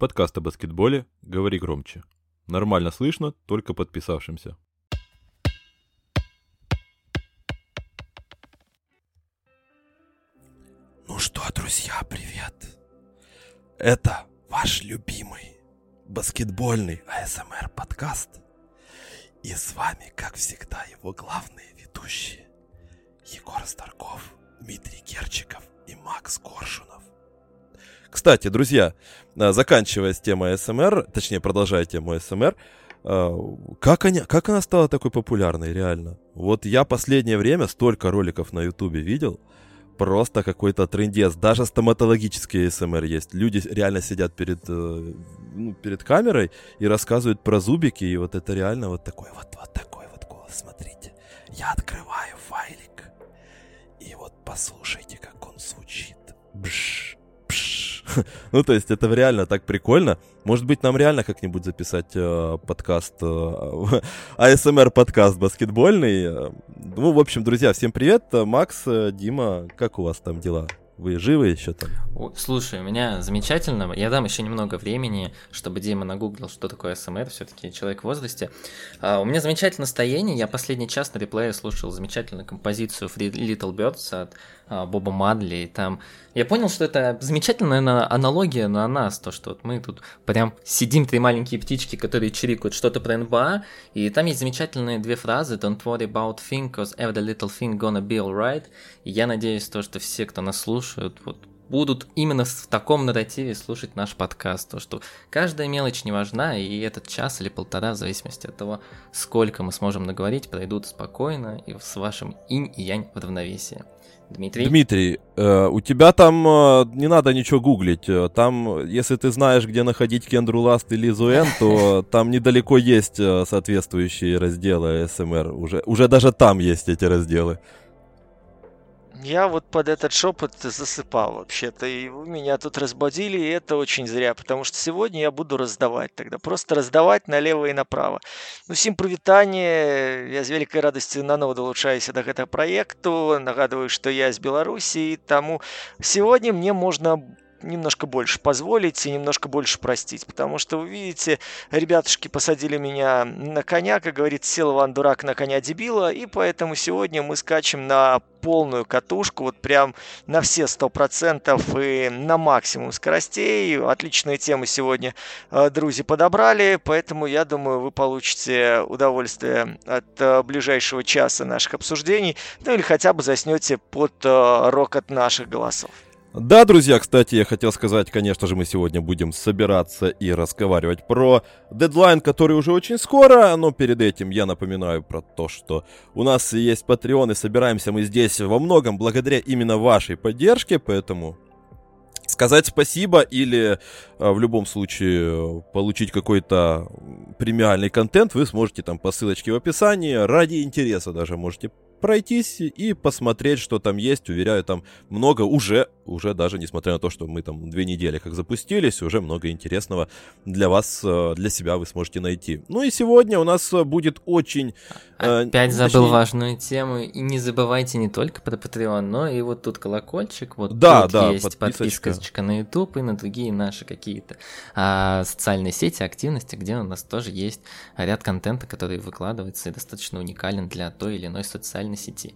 Подкаст о баскетболе «Говори громче». Нормально слышно, только подписавшимся. Ну что, друзья, привет. Это ваш любимый баскетбольный АСМР подкаст. И с вами, как всегда, его главные ведущие Егор Старков, Дмитрий Керчиков и Макс Коршунов. Кстати, друзья, э, заканчивая с темой СМР, точнее, продолжая тему СМР, э, как, они, как она стала такой популярной, реально? Вот я последнее время столько роликов на Ютубе видел, просто какой-то трендец. Даже стоматологические СМР есть. Люди реально сидят перед, э, ну, перед камерой и рассказывают про зубики, и вот это реально вот такой вот, вот такой вот голос. Смотрите, я открываю файлик, и вот послушайте, как он звучит. Бш. ну, то есть это реально так прикольно. Может быть, нам реально как-нибудь записать э, подкаст, э, ASMR подкаст баскетбольный. Ну, в общем, друзья, всем привет. Макс, Дима, как у вас там дела? Вы живы еще там? Слушай, у меня замечательно. Я дам еще немного времени, чтобы Дима нагуглил, что такое СМР, все-таки человек в возрасте. Uh, у меня замечательное настроение. Я последний час на реплее слушал замечательную композицию Free Little Birds от Боба Мадли. И там я понял, что это замечательная аналогия на нас, то, что вот мы тут прям сидим, три маленькие птички, которые чирикают что-то про НБА, и там есть замечательные две фразы «Don't worry about thing, cause every little thing gonna be alright». И я надеюсь, то, что все, кто нас слушают, вот будут именно в таком нарративе слушать наш подкаст. То, что каждая мелочь не важна, и этот час или полтора, в зависимости от того, сколько мы сможем наговорить, пройдут спокойно и с вашим инь и янь в равновесии. Дмитрий? Дмитрий, э, у тебя там э, не надо ничего гуглить. Э, там, если ты знаешь, где находить Кендру Ласт или Зуэн, то там недалеко есть э, соответствующие разделы СМР. Уже, уже даже там есть эти разделы. Я вот под этот шепот засыпал вообще-то, и вы меня тут разбудили, и это очень зря, потому что сегодня я буду раздавать тогда, просто раздавать налево и направо. Ну, всем прывітанне, я з вялікай радасцю наноў далучаюся да гэтага праекту, нагадываю, что я из Беларуси, тому сегодня мне можно немножко больше позволить и немножко больше простить. Потому что, вы видите, ребятушки посадили меня на коня, как говорит, сел Иван Дурак на коня дебила, и поэтому сегодня мы скачем на полную катушку, вот прям на все сто процентов и на максимум скоростей. Отличные темы сегодня э, друзья подобрали, поэтому я думаю, вы получите удовольствие от э, ближайшего часа наших обсуждений, ну или хотя бы заснете под э, рокот наших голосов. Да, друзья, кстати, я хотел сказать, конечно же, мы сегодня будем собираться и разговаривать про дедлайн, который уже очень скоро, но перед этим я напоминаю про то, что у нас есть Patreon, и собираемся мы здесь во многом благодаря именно вашей поддержке, поэтому сказать спасибо или э, в любом случае получить какой-то премиальный контент вы сможете там по ссылочке в описании, ради интереса даже можете пройтись и посмотреть, что там есть. Уверяю, там много уже, уже даже несмотря на то, что мы там две недели как запустились, уже много интересного для вас, э, для себя вы сможете найти. Ну и сегодня у нас будет очень... Э, Опять забыл точнее... важную тему. И не забывайте не только про Patreon, но и вот тут колокольчик, вот да, тут да, есть подписочка. подписочка на YouTube и на другие наши какие-то а, социальные сети, активности, где у нас тоже есть ряд контента, который выкладывается и достаточно уникален для той или иной социальной сети.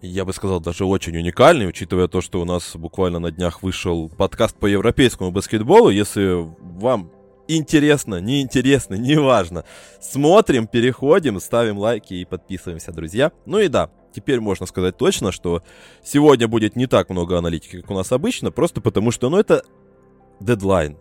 Я бы сказал, даже очень уникальный, учитывая то, что у нас буквально на днях вышел подкаст по европейскому баскетболу. Если вам интересно, неинтересно, неважно, смотрим, переходим, ставим лайки и подписываемся, друзья. Ну и да, теперь можно сказать точно, что сегодня будет не так много аналитики, как у нас обычно, просто потому что, ну, это дедлайн.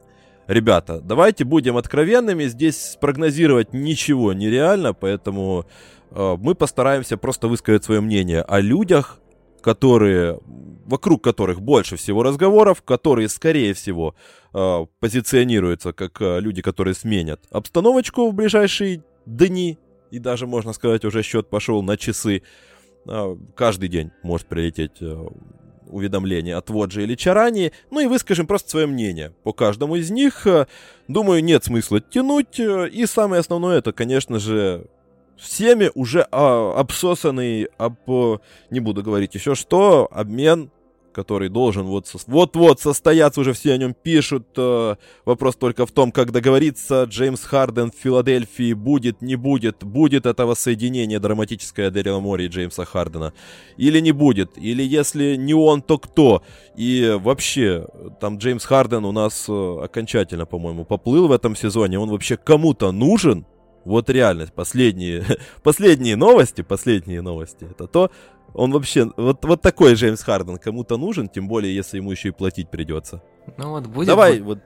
Ребята, давайте будем откровенными, здесь спрогнозировать ничего нереально, поэтому мы постараемся просто высказать свое мнение о людях, которые, вокруг которых больше всего разговоров, которые, скорее всего, э, позиционируются как э, люди, которые сменят обстановочку в ближайшие дни, и даже, можно сказать, уже счет пошел на часы. Каждый день может прилететь уведомление от Воджи или Чарани, ну и выскажем просто свое мнение по каждому из них. Думаю, нет смысла тянуть, и самое основное, это, конечно же, всеми уже а, обсосанный, об, не буду говорить еще что, обмен который должен вот вот-вот состояться, уже все о нем пишут. Э, вопрос только в том, как договориться. Джеймс Харден в Филадельфии будет, не будет, будет этого соединения драматическое Дэрила Мори и Джеймса Хардена, или не будет, или если не он, то кто. И вообще, там Джеймс Харден у нас э, окончательно, по-моему, поплыл в этом сезоне. Он вообще кому-то нужен? Вот реальность, последние, последние новости, последние новости, это то, он вообще, вот, вот такой Джеймс Харден кому-то нужен, тем более, если ему еще и платить придется. Ну вот будет... Давай, вот,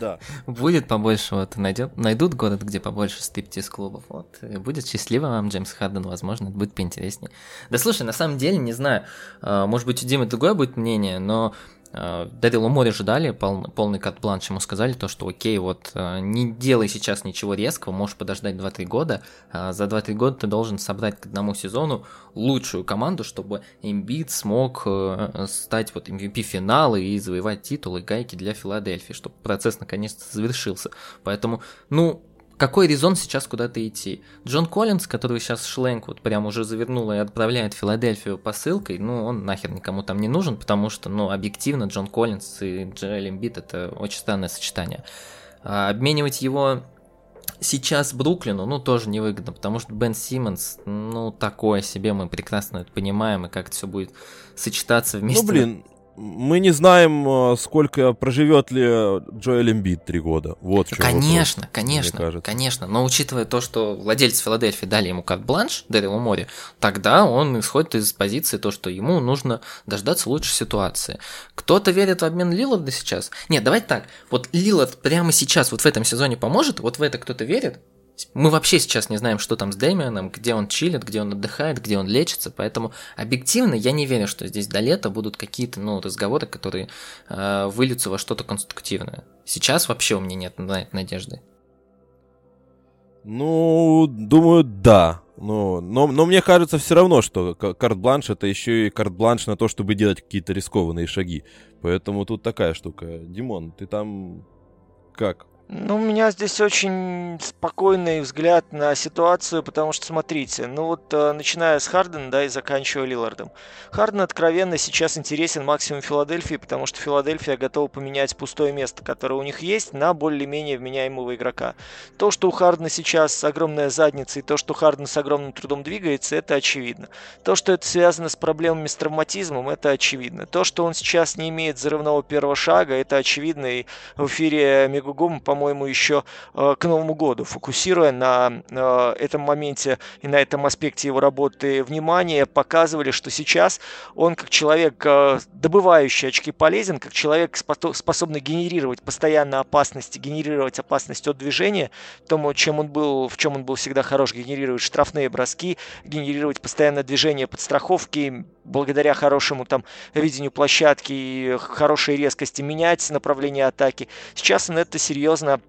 да. Будет побольше, вот, найдет, найдут город, где побольше стриптиз-клубов, вот, и будет счастливо вам Джеймс Харден, возможно, это будет поинтереснее. Да слушай, на самом деле, не знаю, а, может быть, у Димы другое будет мнение, но Э, Дарилу Море же дали пол, полный кат-бланш, ему сказали то, что окей, вот э, не делай сейчас ничего резкого, можешь подождать 2-3 года, а за 2-3 года ты должен собрать к одному сезону лучшую команду, чтобы Эмбит смог э, стать вот MVP финала и завоевать титулы гайки для Филадельфии, чтобы процесс наконец-то завершился. Поэтому, ну, какой резон сейчас куда-то идти? Джон Коллинз, который сейчас Шленк вот прям уже завернул и отправляет в Филадельфию посылкой, ну, он нахер никому там не нужен, потому что, ну, объективно, Джон Коллинз и Джерель Эмбит это очень странное сочетание. А обменивать его сейчас Бруклину, ну, тоже невыгодно, потому что Бен Симмонс, ну, такое себе, мы прекрасно это понимаем, и как это все будет сочетаться вместе. Ну, блин, мы не знаем, э, сколько проживет ли Джоэл Эмбит три года. Вот конечно, вопрос, конечно, конечно. Но учитывая то, что владельцы Филадельфии дали ему карт-бланш, Дэрилу Море, тогда он исходит из позиции то, что ему нужно дождаться лучшей ситуации. Кто-то верит в обмен Лиларда сейчас? Нет, давайте так. Вот Лилард прямо сейчас, вот в этом сезоне поможет, вот в это кто-то верит, мы вообще сейчас не знаем, что там с Дэмионом, где он чилит, где он отдыхает, где он лечится, поэтому объективно я не верю, что здесь до лета будут какие-то ну, разговоры, которые э, выльются во что-то конструктивное. Сейчас вообще у меня нет на это надежды. Ну, думаю, да. Но, но, но мне кажется все равно, что карт-бланш это еще и карт-бланш на то, чтобы делать какие-то рискованные шаги. Поэтому тут такая штука. Димон, ты там как? Ну, у меня здесь очень спокойный взгляд на ситуацию, потому что, смотрите, ну вот э, начиная с Хардена, да, и заканчивая Лилардом. Харден откровенно сейчас интересен максимум Филадельфии, потому что Филадельфия готова поменять пустое место, которое у них есть, на более-менее вменяемого игрока. То, что у Хардена сейчас огромная задница, и то, что Харден с огромным трудом двигается, это очевидно. То, что это связано с проблемами с травматизмом, это очевидно. То, что он сейчас не имеет взрывного первого шага, это очевидно, и в эфире Мегугума, по по-моему, еще э, к Новому году, фокусируя на э, этом моменте и на этом аспекте его работы внимание, показывали, что сейчас он как человек, э, добывающий очки, полезен, как человек, способный генерировать постоянно опасности, генерировать опасность от движения, тому, чем он был, в чем он был всегда хорош, генерировать штрафные броски, генерировать постоянное движение подстраховки, благодаря хорошему там видению площадки и хорошей резкости менять направление атаки. Сейчас он это серьезно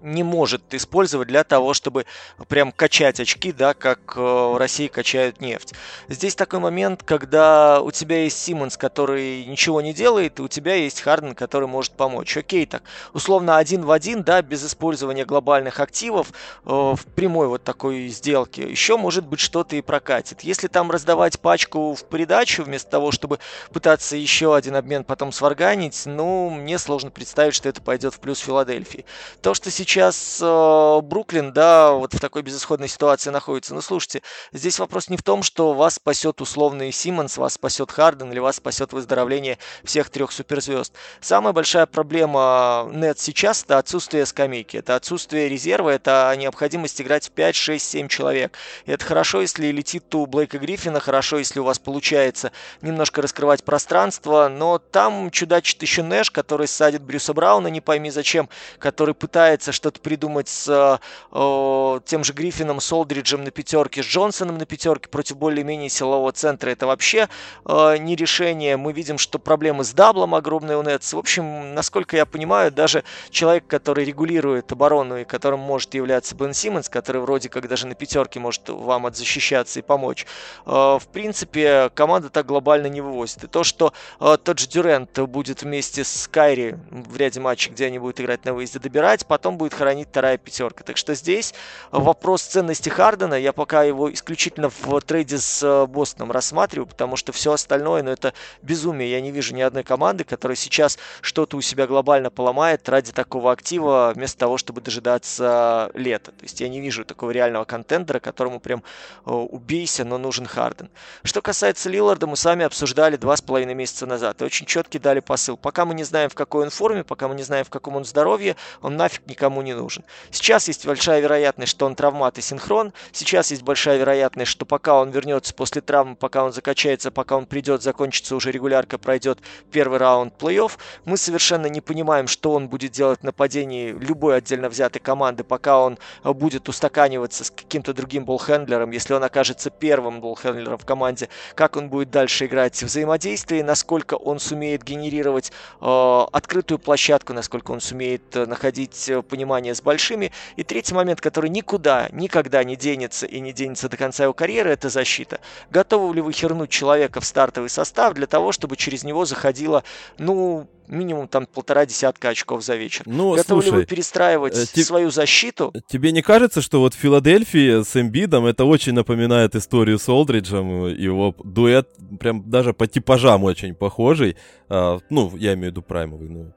не может использовать для того, чтобы прям качать очки, да, как э, в России качают нефть. Здесь такой момент, когда у тебя есть Симмонс, который ничего не делает, и у тебя есть Харден, который может помочь. Окей, так, условно один в один, да, без использования глобальных активов э, в прямой вот такой сделке. Еще может быть что-то и прокатит. Если там раздавать пачку в придачу, вместо того, чтобы пытаться еще один обмен потом сварганить, ну, мне сложно представить, что это пойдет в плюс Филадельфии. То, что сейчас э, Бруклин, да, вот в такой безысходной ситуации находится. Ну, слушайте, здесь вопрос не в том, что вас спасет условный Симмонс, вас спасет Харден или вас спасет выздоровление всех трех суперзвезд. Самая большая проблема нет сейчас – это отсутствие скамейки, это отсутствие резерва, это необходимость играть в 5, 6, 7 человек. И это хорошо, если летит у Блейка Гриффина, хорошо, если у вас получается немножко раскрывать пространство, но там чудачит еще Нэш, который садит Брюса Брауна, не пойми зачем, который пытается пытается что-то придумать с э, тем же Гриффином, Солдриджем на пятерке, с Джонсоном на пятерке против более-менее силового центра. Это вообще э, не решение. Мы видим, что проблемы с даблом огромные у Нетс. В общем, насколько я понимаю, даже человек, который регулирует оборону и которым может являться Бен Симмонс, который вроде как даже на пятерке может вам отзащищаться и помочь, э, в принципе, команда так глобально не вывозит. И то, что э, тот же Дюрент будет вместе с Кайри в ряде матчей, где они будут играть на выезде, добирать, потом будет хоронить вторая пятерка. Так что здесь вопрос ценности Хардена, я пока его исключительно в трейде с э, Бостоном рассматриваю, потому что все остальное, ну это безумие. Я не вижу ни одной команды, которая сейчас что-то у себя глобально поломает ради такого актива, вместо того, чтобы дожидаться лета. То есть я не вижу такого реального контендера, которому прям э, убейся, но нужен Харден. Что касается Лиларда, мы сами обсуждали два с половиной месяца назад и очень четкий дали посыл. Пока мы не знаем, в какой он форме, пока мы не знаем, в каком он здоровье, он нафиг никому не нужен. Сейчас есть большая вероятность, что он травмат и синхрон. Сейчас есть большая вероятность, что пока он вернется после травмы, пока он закачается, пока он придет, закончится уже регулярка, пройдет первый раунд плей-офф. Мы совершенно не понимаем, что он будет делать в нападении любой отдельно взятой команды, пока он будет устаканиваться с каким-то другим болхендлером, если он окажется первым болхендлером в команде, как он будет дальше играть в взаимодействии, насколько он сумеет генерировать э, открытую площадку, насколько он сумеет э, находить э, понимание с большими. И третий момент, который никуда, никогда не денется и не денется до конца его карьеры, это защита. Готовы ли вы хернуть человека в стартовый состав для того, чтобы через него заходило, ну, минимум там полтора десятка очков за вечер. Ну, Готовы слушай, ли вы перестраивать э, свою защиту? Тебе не кажется, что вот в Филадельфии с Эмбидом это очень напоминает историю с Олдриджем, его дуэт прям даже по типажам очень похожий, а, ну, я имею в виду праймовый, ну,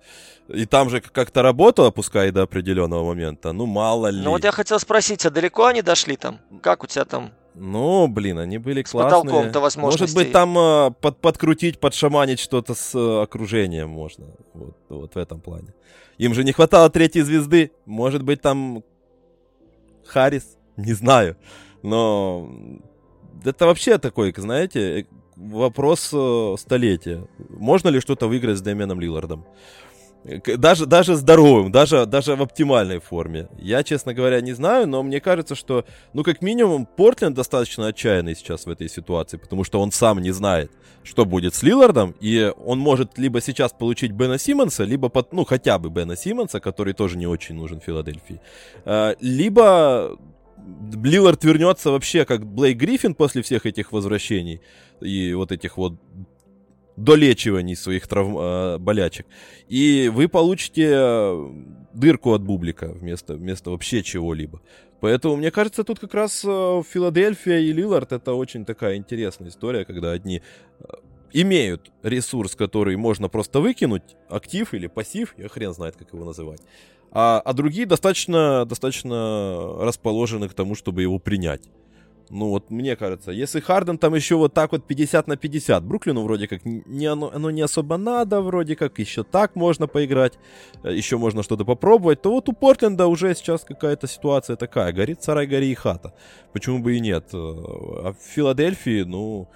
и там же как-то работало, пускай до определенного момента, ну, мало ли. Ну, вот я хотел спросить, а далеко они дошли там? Как у тебя там ну, блин, они были с классные. потолком-то возможностей. Может быть, там э, под, подкрутить, подшаманить что-то с э, окружением можно. Вот, вот в этом плане. Им же не хватало третьей звезды. Может быть, там Харрис? Не знаю. Но это вообще такой, знаете, вопрос э, столетия. Можно ли что-то выиграть с Дэмианом Лилардом? Даже, даже здоровым, даже, даже в оптимальной форме. Я, честно говоря, не знаю, но мне кажется, что, ну, как минимум, Портленд достаточно отчаянный сейчас в этой ситуации, потому что он сам не знает, что будет с Лилардом, и он может либо сейчас получить Бена Симмонса, либо, под, ну, хотя бы Бена Симмонса, который тоже не очень нужен Филадельфии, а, либо Лилард вернется вообще как Блейк Гриффин после всех этих возвращений и вот этих вот долечиваний своих травм, э, болячек. И вы получите э, дырку от бублика вместо, вместо вообще чего-либо. Поэтому, мне кажется, тут как раз э, Филадельфия и Лилард это очень такая интересная история, когда одни э, имеют ресурс, который можно просто выкинуть, актив или пассив, я хрен знает, как его называть. А, а другие достаточно, достаточно расположены к тому, чтобы его принять. Ну вот мне кажется, если Харден там еще вот так вот 50 на 50, Бруклину вроде как не оно, оно не особо надо, вроде как еще так можно поиграть, э, еще можно что-то попробовать, то вот у Портленда уже сейчас какая-то ситуация такая, горит сарай, гори и хата. Почему бы и нет? Э, а в Филадельфии, ну,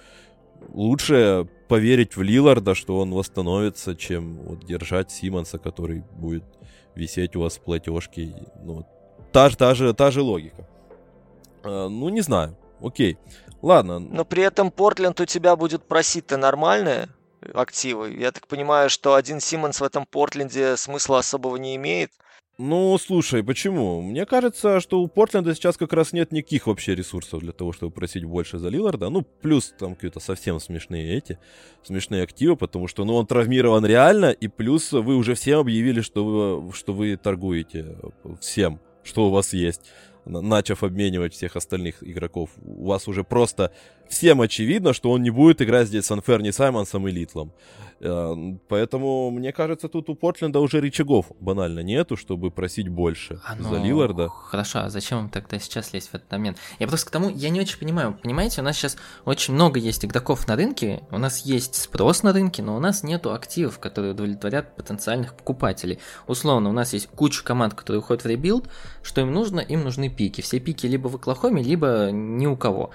лучше поверить в Лиларда, что он восстановится, чем вот держать Симонса, который будет висеть у вас в платежке. Ну, та, та, же, та же логика. Э, ну, не знаю. Окей. Ладно. Но при этом Портленд у тебя будет просить-то нормальные активы. Я так понимаю, что один Симмонс в этом Портленде смысла особого не имеет. Ну, слушай, почему? Мне кажется, что у Портленда сейчас как раз нет никаких вообще ресурсов для того, чтобы просить больше за Лиларда. Ну, плюс там какие-то совсем смешные эти, смешные активы, потому что, ну, он травмирован реально, и плюс вы уже всем объявили, что вы, что вы торгуете всем, что у вас есть начав обменивать всех остальных игроков, у вас уже просто всем очевидно, что он не будет играть здесь с Анферни Саймонсом и Литлом. Э, поэтому, мне кажется, тут у Портленда уже рычагов банально нету, чтобы просить больше а ну, за Лилларда. Хорошо, а зачем вам тогда сейчас лезть в этот момент? Я просто к тому, я не очень понимаю. Понимаете, у нас сейчас очень много есть игроков на рынке, у нас есть спрос на рынке, но у нас нету активов, которые удовлетворят потенциальных покупателей. Условно, у нас есть куча команд, которые уходят в ребилд, что им нужно? Им нужны пики. Все пики либо в Оклахоме, либо ни у кого.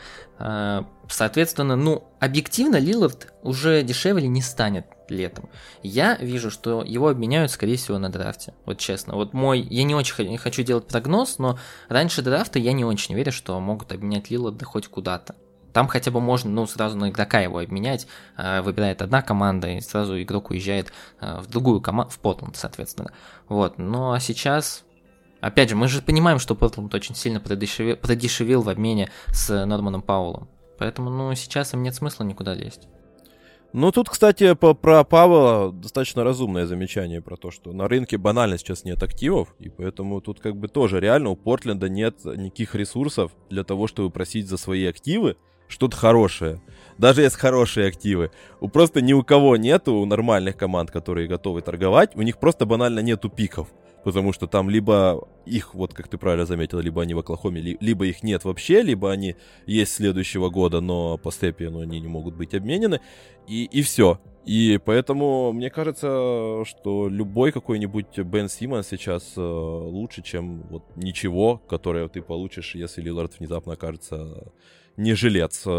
А, соответственно, ну, объективно Лилард уже дешевле не станет летом. Я вижу, что его обменяют, скорее всего, на драфте. Вот честно. Вот мой... Я не очень хочу делать прогноз, но раньше драфта я не очень верю, что могут обменять Лиларда хоть куда-то. Там хотя бы можно, ну, сразу на игрока его обменять. А, выбирает одна команда, и сразу игрок уезжает а, в другую команду, в Потланд, соответственно. Вот. Ну, а сейчас Опять же, мы же понимаем, что Портленд очень сильно продешевил, продешевил в обмене с Норманом Паулом. Поэтому, ну, сейчас им нет смысла никуда лезть. Ну, тут, кстати, по, про Павла достаточно разумное замечание про то, что на рынке банально сейчас нет активов, и поэтому тут как бы тоже реально у Портленда нет никаких ресурсов для того, чтобы просить за свои активы что-то хорошее. Даже есть хорошие активы. У просто ни у кого нету, у нормальных команд, которые готовы торговать, у них просто банально нету пиков. Потому что там либо их, вот как ты правильно заметил, либо они в Оклахоме, либо их нет вообще, либо они есть следующего года, но по Степиену они не могут быть обменены. И, и все. И поэтому мне кажется, что любой какой-нибудь Бен Симмонс сейчас э, лучше, чем вот ничего, которое ты получишь, если Лилард внезапно окажется не жилец.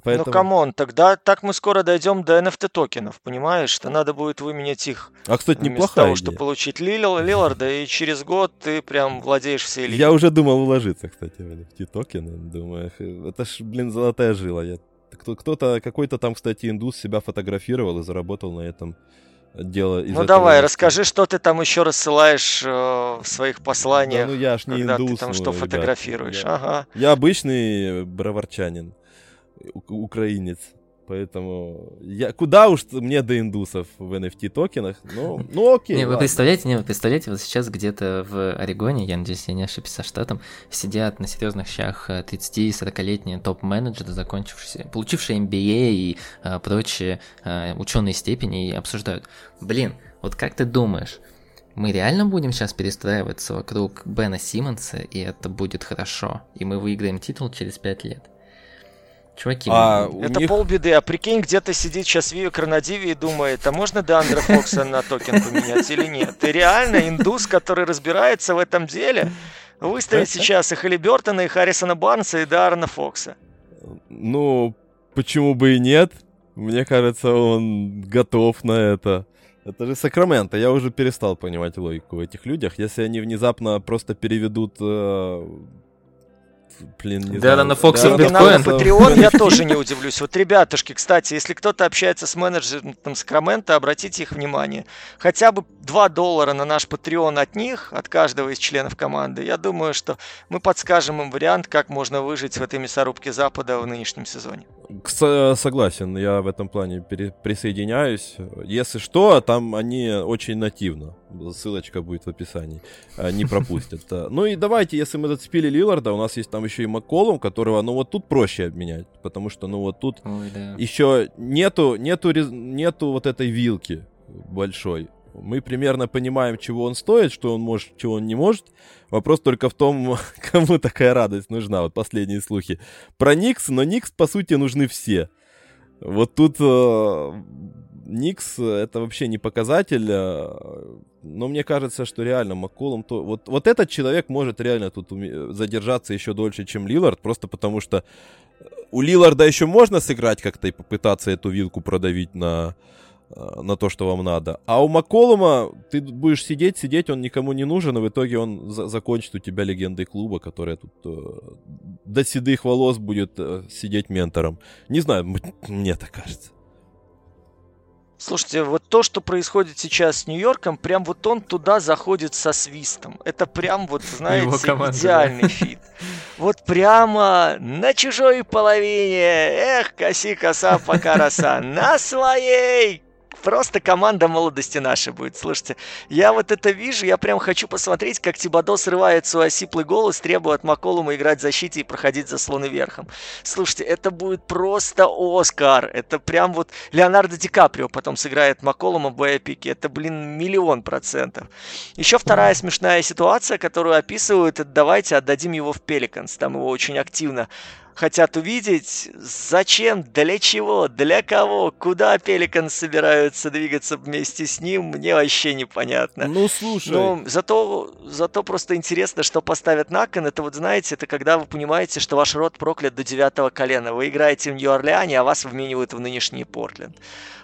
Ну, Поэтому... Ну, come on, тогда так мы скоро дойдем до NFT токенов, понимаешь? Что надо будет выменять их. А, кстати, неплохая того, идея. чтобы получить Лил, Лилларда, и через год ты прям владеешь всей линией. Я уже думал уложиться, кстати, в NFT токены. Думаю, это ж, блин, золотая жила. Я... Кто-то, какой-то там, кстати, индус себя фотографировал и заработал на этом дело из Ну давай, места. расскажи, что ты там еще рассылаешь э, в своих посланиях. Да, ну я ж не когда индус. Ты там что фотографируешь. Я, ага. я обычный броварчанин, украинец. Поэтому я, куда уж мне до индусов в NFT токенах? Ну, ну окей. Не, вы представляете, не, вы представляете, вот сейчас где-то в Орегоне, я надеюсь, я не ошибся со штатом, сидят на серьезных щах 30-40-летние э, топ-менеджеры, закончившие, получившие MBA и а, прочие а, ученые степени и обсуждают. Блин, вот как ты думаешь, мы реально будем сейчас перестраиваться вокруг Бена Симмонса, и это будет хорошо, и мы выиграем титул через 5 лет? Чуваки, а это них... полбеды. А прикинь, где-то сидит сейчас Вио Кронадиви и думает, а можно Деандра Фокса на токен поменять или нет? Ты реально индус, который разбирается в этом деле, выставит сейчас и Халли Бертона, и Харрисона Барнса, и Дарна Фокса. Ну, почему бы и нет? Мне кажется, он готов на это. Это же Сакраменто. Я уже перестал понимать логику в этих людях. Если они внезапно просто переведут э, блин, не да, знаю. на Фоксе да, биткоин. На Patreon я тоже не удивлюсь. Вот, ребятушки, кстати, если кто-то общается с менеджером Сакрамента, обратите их внимание. Хотя бы 2 доллара на наш Patreon от них, от каждого из членов команды. Я думаю, что мы подскажем им вариант, как можно выжить в этой мясорубке Запада в нынешнем сезоне. Согласен, я в этом плане присоединяюсь. Если что, там они очень нативно. Ссылочка будет в описании. Не пропустят. Ну и давайте, если мы зацепили Лиларда, у нас есть там еще и Макколум, которого, ну вот тут проще обменять, потому что, ну вот тут Ой, да. еще нету, нету, нету вот этой вилки большой. Мы примерно понимаем, чего он стоит, что он может, чего он не может. Вопрос только в том, кому такая радость нужна. Вот последние слухи про Никс, но Никс, по сути, нужны все. Вот тут э, Никс это вообще не показатель, э, но мне кажется, что реально Макколом то вот вот этот человек может реально тут задержаться еще дольше, чем Лилард, просто потому что у Лиларда еще можно сыграть как-то и попытаться эту вилку продавить на на то, что вам надо. А у Макколума ты будешь сидеть, сидеть, он никому не нужен, и в итоге он за- закончит у тебя легендой клуба, которая тут э, до седых волос будет э, сидеть ментором. Не знаю, мне так кажется. Слушайте, вот то, что происходит сейчас с Нью-Йорком, прям вот он туда заходит со свистом. Это прям вот, знаете, команда, идеальный да. фит. Вот прямо на чужой половине. Эх, коси коса пока роса. На своей просто команда молодости наша будет. Слушайте, я вот это вижу, я прям хочу посмотреть, как Тибадо срывает свой осиплый голос, требуя от Маколума играть в защите и проходить заслоны верхом. Слушайте, это будет просто Оскар. Это прям вот Леонардо Ди Каприо потом сыграет Маколума в боепике. Это, блин, миллион процентов. Еще вторая смешная ситуация, которую описывают, это давайте отдадим его в Пеликанс. Там его очень активно хотят увидеть, зачем, для чего, для кого, куда Пеликан собираются двигаться вместе с ним, мне вообще непонятно. Ну, слушай. Но зато, зато просто интересно, что поставят на кон. Это вот, знаете, это когда вы понимаете, что ваш род проклят до девятого колена. Вы играете в Нью-Орлеане, а вас вменивают в нынешний Портленд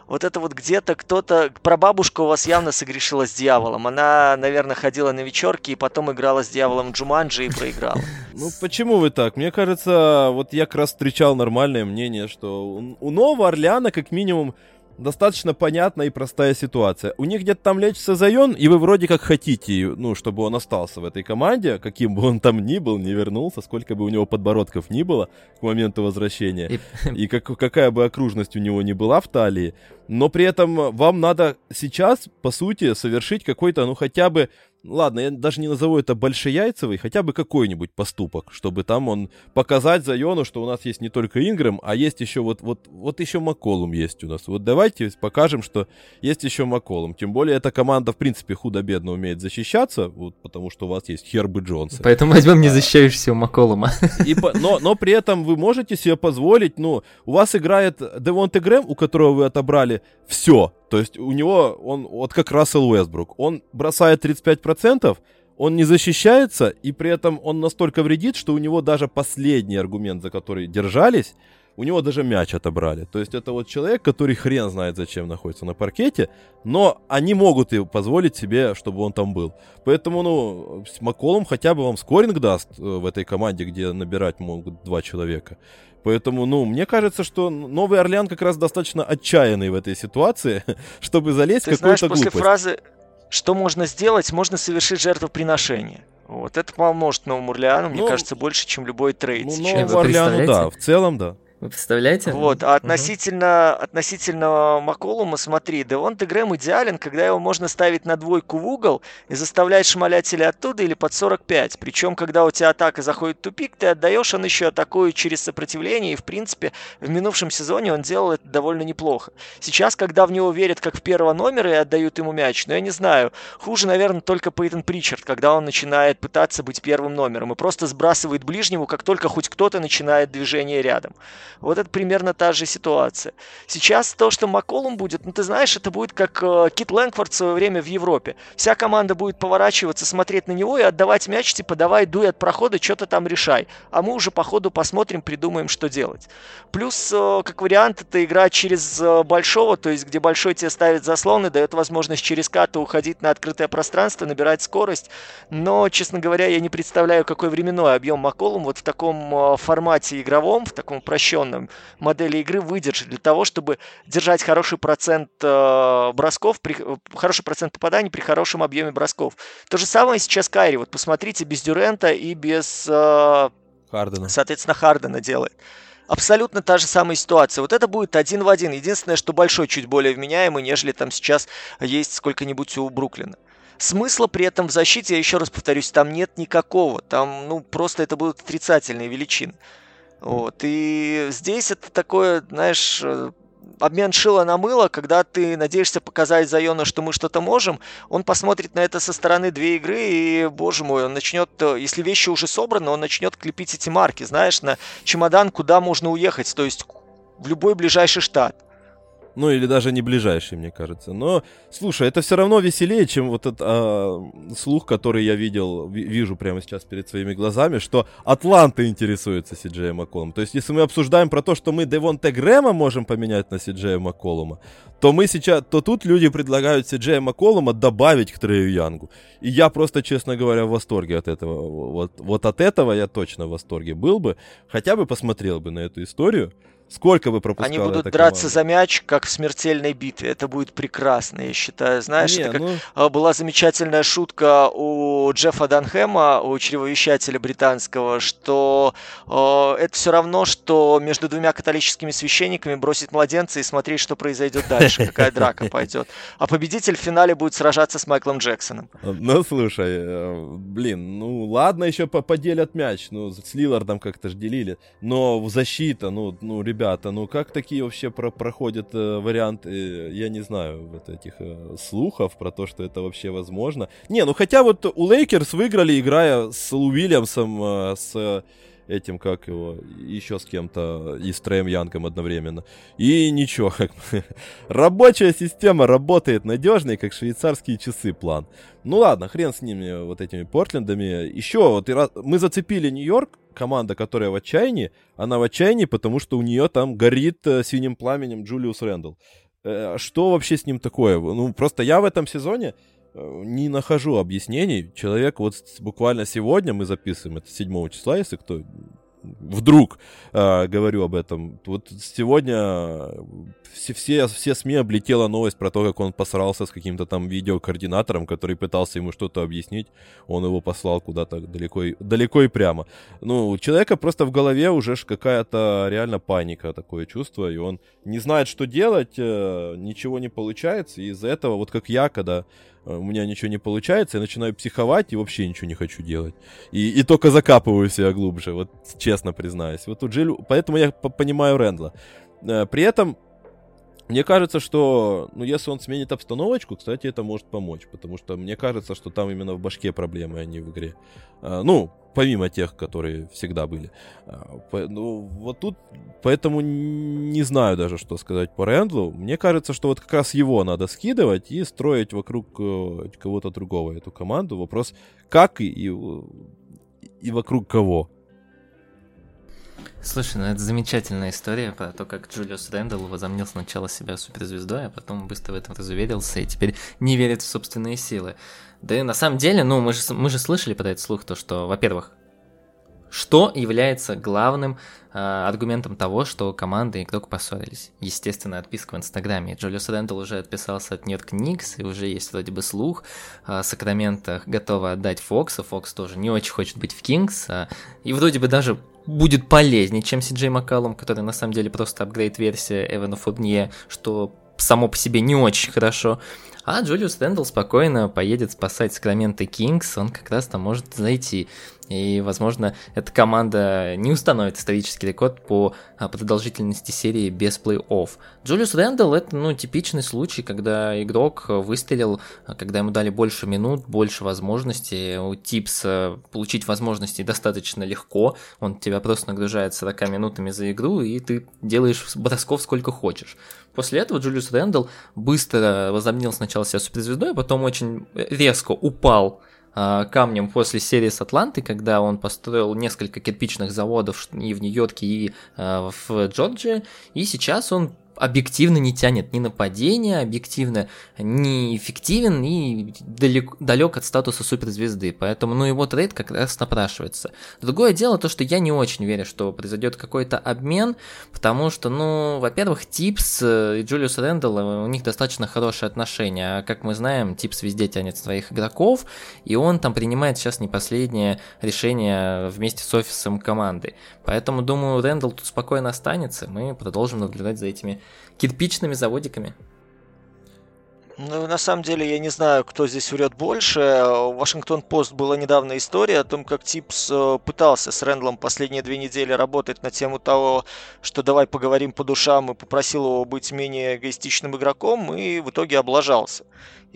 вот это вот где-то кто-то... Прабабушка у вас явно согрешила с дьяволом. Она, наверное, ходила на вечерки и потом играла с дьяволом Джуманджи и проиграла. Ну, почему вы так? Мне кажется, вот я как раз встречал нормальное мнение, что у Нового Орлеана как минимум достаточно понятная и простая ситуация. У них где-то там лечится Зайон, и вы вроде как хотите, ну, чтобы он остался в этой команде, каким бы он там ни был, не вернулся, сколько бы у него подбородков ни было к моменту возвращения, и, и как, какая бы окружность у него ни была в талии, но при этом вам надо сейчас, по сути, совершить какой-то, ну, хотя бы ладно, я даже не назову это большеяйцевый, хотя бы какой-нибудь поступок, чтобы там он показать Зайону, что у нас есть не только Ингрэм, а есть еще вот, вот, вот еще Маколум есть у нас. Вот давайте покажем, что есть еще Маколум. Тем более эта команда, в принципе, худо-бедно умеет защищаться, вот, потому что у вас есть Хербы Джонсы. Поэтому возьмем не защищающегося Маколума. И, но, но при этом вы можете себе позволить, ну, у вас играет Девонте Грэм, у которого вы отобрали все, то есть у него, он вот как Рассел Уэсбрук, он бросает 35%, он не защищается, и при этом он настолько вредит, что у него даже последний аргумент, за который держались, у него даже мяч отобрали. То есть это вот человек, который хрен знает зачем находится на паркете, но они могут и позволить себе, чтобы он там был. Поэтому, ну, с Маколом хотя бы вам скоринг даст э, в этой команде, где набирать могут два человека. Поэтому, ну, мне кажется, что Новый Орлеан как раз достаточно отчаянный в этой ситуации, чтобы залезть в какую-то глупость. после фразы «что можно сделать?» можно совершить жертвоприношение. Вот это поможет Новому Орлеану, мне ну, кажется, больше, чем любой трейд. Ну, Новому Орлеану, да, в целом, да. Вы представляете? Вот, а относительно, угу. относительно Маколума, смотри, Девонте Грэм идеален, когда его можно ставить на двойку в угол и заставлять шмалять или оттуда, или под 45. Причем, когда у тебя атака заходит в тупик, ты отдаешь, он еще атакует через сопротивление, и, в принципе, в минувшем сезоне он делал это довольно неплохо. Сейчас, когда в него верят как в первого номера и отдают ему мяч, но я не знаю, хуже, наверное, только Пейтон Причард, когда он начинает пытаться быть первым номером и просто сбрасывает ближнему, как только хоть кто-то начинает движение рядом. Вот это примерно та же ситуация. Сейчас то, что Макколум будет, ну ты знаешь, это будет как э, Кит Лэнгфорд в свое время в Европе. Вся команда будет поворачиваться, смотреть на него и отдавать мяч, типа давай дуй от прохода, что-то там решай. А мы уже по ходу посмотрим, придумаем, что делать. Плюс, э, как вариант, это игра через э, большого, то есть где большой тебе ставит заслоны, дает возможность через ката уходить на открытое пространство, набирать скорость. Но, честно говоря, я не представляю, какой временной объем Макколум вот в таком э, формате игровом, в таком прощенном современном модели игры выдержит для того, чтобы держать хороший процент э, бросков, при, хороший процент попаданий при хорошем объеме бросков. То же самое сейчас Кайри. Вот посмотрите, без Дюрента и без, э, Хардена. соответственно, Хардена делает. Абсолютно та же самая ситуация. Вот это будет один в один. Единственное, что большой чуть более вменяемый, нежели там сейчас есть сколько-нибудь у Бруклина. Смысла при этом в защите, я еще раз повторюсь, там нет никакого. Там, ну, просто это будут отрицательные величины. Вот. И здесь это такое, знаешь, э, обмен шила на мыло, когда ты надеешься показать Зайону, что мы что-то можем, он посмотрит на это со стороны две игры, и, боже мой, он начнет, э, если вещи уже собраны, он начнет клепить эти марки, знаешь, на чемодан, куда можно уехать, то есть в любой ближайший штат. Ну, или даже не ближайший, мне кажется. Но, слушай, это все равно веселее, чем вот этот а, слух, который я видел, вижу прямо сейчас перед своими глазами, что Атланта интересуется Сиджея Макколом. То есть, если мы обсуждаем про то, что мы Девонте Грэма можем поменять на Сиджея Макколума, то мы сейчас, то тут люди предлагают Сиджея Макколума добавить к Трею Янгу. И я просто, честно говоря, в восторге от этого. Вот, вот от этого я точно в восторге был бы. Хотя бы посмотрел бы на эту историю. Сколько бы пропускал Они будут драться команда? за мяч, как в смертельной битве. Это будет прекрасно, я считаю. Знаешь, Не, это как ну... А, была замечательная шутка у Джеффа Данхэма, у чревовещателя британского, что э, это все равно, что между двумя католическими священниками бросить младенца и смотреть, что произойдет дальше, какая драка пойдет. А победитель в финале будет сражаться с Майклом Джексоном. Ну, слушай, э, блин, ну ладно, еще поделят мяч. Ну, с Лилардом как-то же делили. Но защита, ну, ну, ребята, ребята, ну как такие вообще про проходят э, варианты, я не знаю, вот этих э, слухов про то, что это вообще возможно. Не, ну хотя вот у Лейкерс выиграли, играя с Лу Уильямсом, э, с этим, как его, еще с кем-то, и с Трэем Янгом одновременно. И ничего, как рабочая система работает надежный, как швейцарские часы план. Ну ладно, хрен с ними, вот этими Портлендами. Еще вот мы зацепили Нью-Йорк, команда, которая в отчаянии, она в отчаянии, потому что у нее там горит э, синим пламенем Джулиус Рэндалл. Э, что вообще с ним такое? Ну, просто я в этом сезоне не нахожу объяснений. Человек вот буквально сегодня мы записываем, это 7 числа, если кто вдруг э, говорю об этом. Вот сегодня все, все, все СМИ облетела новость про то, как он посрался с каким-то там видеокоординатором, который пытался ему что-то объяснить. Он его послал куда-то далеко, и, далеко и прямо. Ну, у человека просто в голове уже какая-то реально паника, такое чувство, и он не знает, что делать, э, ничего не получается, и из-за этого, вот как я, когда э, у меня ничего не получается, я начинаю психовать и вообще ничего не хочу делать. И, и только закапываю себя глубже, вот честно признаюсь. Вот у Джилл, поэтому я понимаю Рэндла. Э, при этом мне кажется, что, ну, если он сменит обстановочку, кстати, это может помочь, потому что мне кажется, что там именно в башке проблемы, а не в игре. А, ну, помимо тех, которые всегда были. А, по, ну, вот тут, поэтому не знаю даже, что сказать по Рэндлу. Мне кажется, что вот как раз его надо скидывать и строить вокруг э, кого-то другого эту команду. Вопрос, как и, и, и вокруг кого. Слушай, ну это замечательная история про то, как Джулиус Рэндалл возомнил сначала себя суперзвездой, а потом быстро в этом разуверился и теперь не верит в собственные силы. Да и на самом деле, ну мы же, мы же слышали под этот слух то, что, во-первых, что является главным э, аргументом того, что команда и игрок поссорились? Естественно, отписка в Инстаграме. Джулиус Рэндалл уже отписался от Нью-Йорк Никс, и уже есть вроде бы слух. Э, Сакраменто готова отдать Фокса, Фокс тоже не очень хочет быть в Кингс, э, и вроде бы даже будет полезнее, чем Си Макколлум, который на самом деле просто апгрейд-версия Эвана Фурнье, что само по себе не очень хорошо. А Джулиус Рэндалл спокойно поедет спасать Сакраменто Кингс, он как раз там может зайти. И, возможно, эта команда не установит исторический рекорд по а, продолжительности серии без плей-офф. Джулиус Рэндалл это, ну, типичный случай, когда игрок выстрелил, а, когда ему дали больше минут, больше возможностей. У Тибса получить возможности достаточно легко. Он тебя просто нагружает 40 минутами за игру, и ты делаешь бросков сколько хочешь. После этого Джулиус Рэндалл быстро возомнил сначала себя суперзвездой, а потом очень резко упал камнем после серии с Атланты, когда он построил несколько кирпичных заводов и в Нью-Йорке, и а, в Джорджии, и сейчас он объективно не тянет ни нападения, объективно не эффективен и далек, далек от статуса суперзвезды. Поэтому, ну, его трейд как раз напрашивается. Другое дело то, что я не очень верю, что произойдет какой-то обмен, потому что, ну, во-первых, Тибс и Джулиус Рэндалл, э, у них достаточно хорошие отношения. А как мы знаем, Тибс везде тянет своих игроков, и он там принимает сейчас не последнее решение вместе с офисом команды. Поэтому, думаю, Рэндалл тут спокойно останется, мы продолжим наблюдать за этими кирпичными заводиками. Ну, на самом деле, я не знаю, кто здесь врет больше. Вашингтон Пост была недавно история о том, как Тибс э, пытался с Рэндлом последние две недели работать на тему того, что давай поговорим по душам, и попросил его быть менее эгоистичным игроком, и в итоге облажался.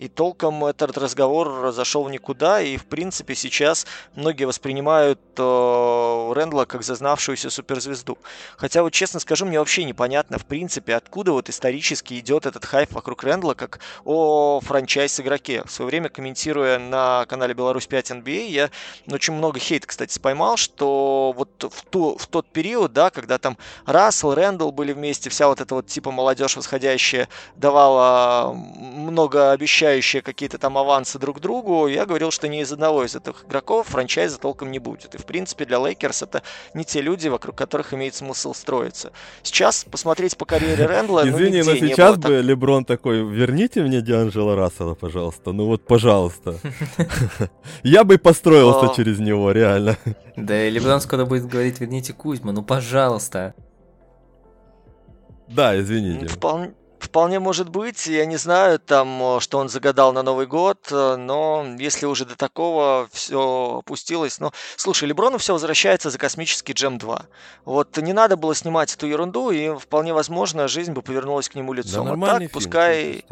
И толком этот разговор в никуда, и в принципе сейчас многие воспринимают э, Рэндла как зазнавшуюся суперзвезду. Хотя вот честно скажу, мне вообще непонятно в принципе, откуда вот исторически идет этот хайп вокруг Рэндла как о франчайз-игроке. В свое время комментируя на канале Беларусь 5 NBA, я очень много хейта, кстати, поймал, что вот в, ту, в тот период, да, когда там Рассел, Рэндл были вместе, вся вот эта вот типа молодежь восходящая давала много обещаний получающие какие-то там авансы друг другу, я говорил, что ни из одного из этих игроков франчайза толком не будет. И, в принципе, для Лейкерс это не те люди, вокруг которых имеет смысл строиться. Сейчас посмотреть по карьере Рэндла, ну, Извини, но сейчас бы. Леброн такой, верните мне Д'Анджело Рассела, пожалуйста. Ну вот, пожалуйста. Я бы построился через него, реально. Да, и Леброн скоро будет говорить, верните Кузьма, ну пожалуйста. Да, извините. Вполне, Вполне может быть, я не знаю, там, что он загадал на Новый год, э, но если уже до такого все опустилось, ну, слушай, Леброну все возвращается за космический Джем 2. Вот не надо было снимать эту ерунду, и вполне возможно, жизнь бы повернулась к нему лицом. Да, а так, фильм, пускай,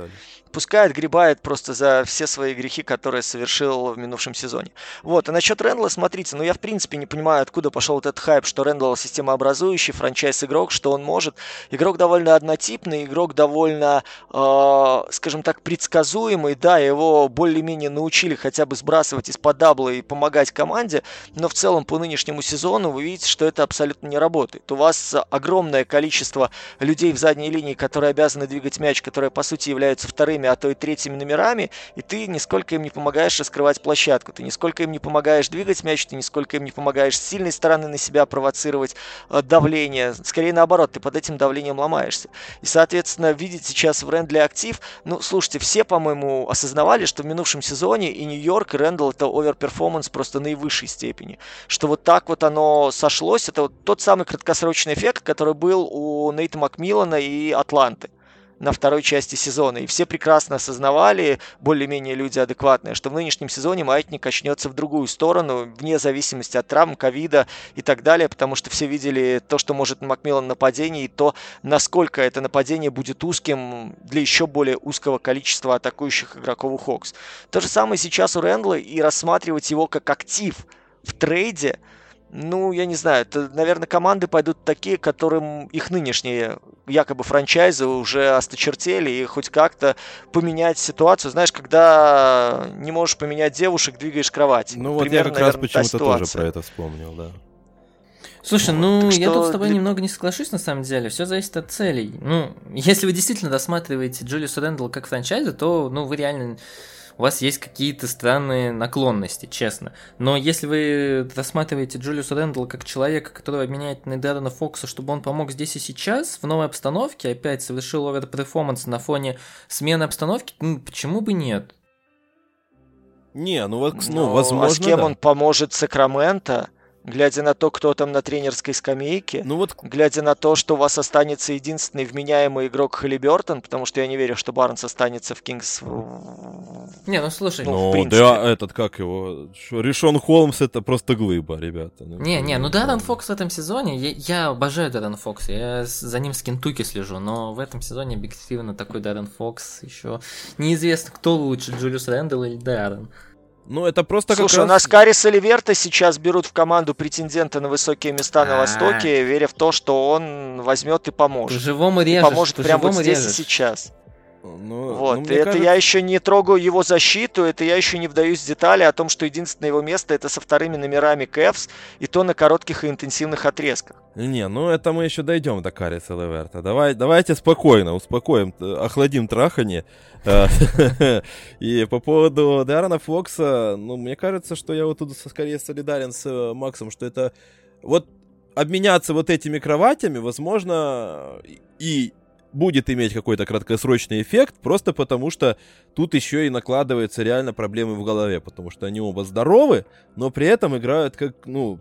пускай отгребает просто за все свои грехи, которые совершил в минувшем сезоне. Вот, а насчет Рэндла, смотрите, ну я в принципе не понимаю, откуда пошел этот хайп, что Рэндл системообразующий, франчайз-игрок, что он может. Игрок довольно однотипный, игрок довольно, э, скажем так, предсказуемый, да, его более-менее научили хотя бы сбрасывать из-под дабла и помогать команде, но в целом по нынешнему сезону вы видите, что это абсолютно не работает. У вас огромное количество людей в задней линии, которые обязаны двигать мяч, которые по сути являются вторыми, а то и третьими номерами, и ты нисколько им не помогаешь раскрывать площадку, ты нисколько им не помогаешь двигать мяч, ты нисколько им не помогаешь с сильной стороны на себя провоцировать э, давление, скорее наоборот, ты под этим давлением ломаешься. И, соответственно, видеть сейчас в Рэндле актив, ну, слушайте, все, по-моему, осознавали, что в минувшем сезоне и Нью-Йорк, и Рэндл это overperformance просто наивысшей степени. Что вот так вот оно сошлось, это вот тот самый краткосрочный эффект, который был у Нейта Макмиллана и Атланты на второй части сезона. И все прекрасно осознавали, более-менее люди адекватные, что в нынешнем сезоне маятник качнется в другую сторону, вне зависимости от травм, ковида и так далее, потому что все видели то, что может Макмиллан нападение, и то, насколько это нападение будет узким для еще более узкого количества атакующих игроков у Хокс. То же самое сейчас у Рэндла, и рассматривать его как актив в трейде – ну, я не знаю, это, наверное, команды пойдут такие, которым их нынешние якобы франчайзы уже осточертели и хоть как-то поменять ситуацию. Знаешь, когда не можешь поменять девушек, двигаешь кровать. Ну вот Примерно, я как раз почему-то тоже про это вспомнил, да. Слушай, ну так я тут с тобой немного не соглашусь на самом деле. Все зависит от целей. Ну, если вы действительно рассматриваете Джулиуса Рэндалла как франчайза, то ну вы реально у вас есть какие-то странные наклонности, честно. Но если вы рассматриваете Джулиуса Рэндалла как человека, который обменяет на Де'Аарона Фокса, чтобы он помог здесь и сейчас, в новой обстановке, опять совершил overperformance на фоне смены обстановки, ну, почему бы нет? Не, ну, ну, ну возможно, А с кем да. он поможет Сакраменто? Глядя на то, кто там на тренерской скамейке, ну вот... глядя на то, что у вас останется единственный вменяемый игрок Халибертон, потому что я не верю, что Барнс останется в Кингс. Не, ну слушай, ну, ну да, этот как его, Решон Холмс это просто глыба, ребята. Ну, не, не, ну Даррен Фокс в этом сезоне, я, я обожаю Даррен Фокс, я за ним с Кентуки слежу, но в этом сезоне объективно такой Даррен Фокс еще неизвестно, кто лучше, Джулиус Рэндалл или Даррен. Ну, это просто Слушай, как у нас Карис Оливерта сейчас берут в команду претендента на высокие места на Востоке, веря в то, что он возьмет и поможет. По живому режешь, поможет прямо вот здесь и сейчас. Ну, вот, ну, и это кажется... я еще не трогаю его защиту, это я еще не вдаюсь в детали о том, что единственное его место это со вторыми номерами Кэвс, и то на коротких и интенсивных отрезках. Не, ну это мы еще дойдем до Кариса Леверта. Давай, давайте спокойно, успокоим, охладим трахание. Э, и по поводу Даррена Фокса, ну, мне кажется, что я вот тут скорее солидарен с э, Максом, что это вот обменяться вот этими кроватями, возможно, и будет иметь какой-то краткосрочный эффект, просто потому что тут еще и накладываются реально проблемы в голове, потому что они оба здоровы, но при этом играют как, ну,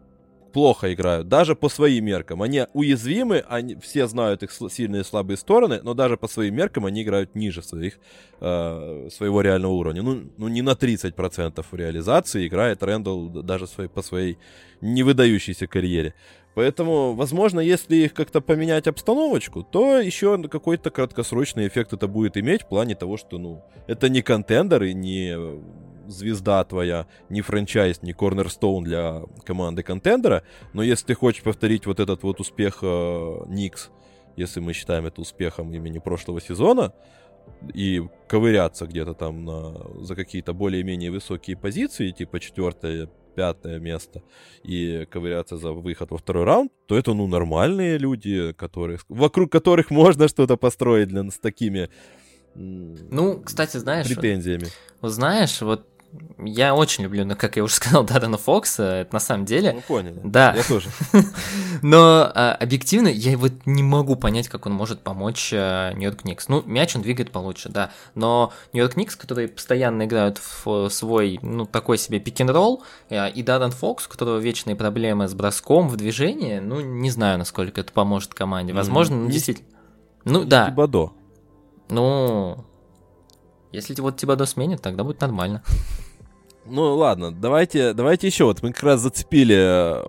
плохо играют, даже по своим меркам. Они уязвимы, они, все знают их сильные и слабые стороны, но даже по своим меркам они играют ниже своих, э, своего реального уровня. Ну, ну, не на 30% реализации играет Рэндалл даже своей, по своей невыдающейся карьере. Поэтому, возможно, если их как-то поменять обстановочку, то еще какой-то краткосрочный эффект это будет иметь в плане того, что, ну, это не контендер и не звезда твоя, не франчайз, не корнерстоун для команды контендера, но если ты хочешь повторить вот этот вот успех э, Никс, если мы считаем это успехом имени прошлого сезона, и ковыряться где-то там на, за какие-то более-менее высокие позиции, типа четвертое, пятое место, и ковыряться за выход во второй раунд, то это, ну, нормальные люди, которые, вокруг которых можно что-то построить для, с такими ну, кстати, знаешь... Претензиями. Вот, знаешь, вот я очень люблю, ну, как я уже сказал, Даррена Фокса, это на самом деле. Ну, понял. Да. Я тоже. Но а, объективно я вот не могу понять, как он может помочь а, Нью-Йорк Никс. Ну, мяч он двигает получше, да. Но Нью-Йорк Никс, которые постоянно играют в свой, ну, такой себе пик-н-ролл, а, и Даррен Фокс, у которого вечные проблемы с броском в движении, ну, не знаю, насколько это поможет команде. Возможно, mm-hmm. действительно. Ну, да. Тибадо. Ну, если вот Тибадо сменит, тогда будет нормально. Ну ладно, давайте, давайте еще. Вот мы как раз зацепили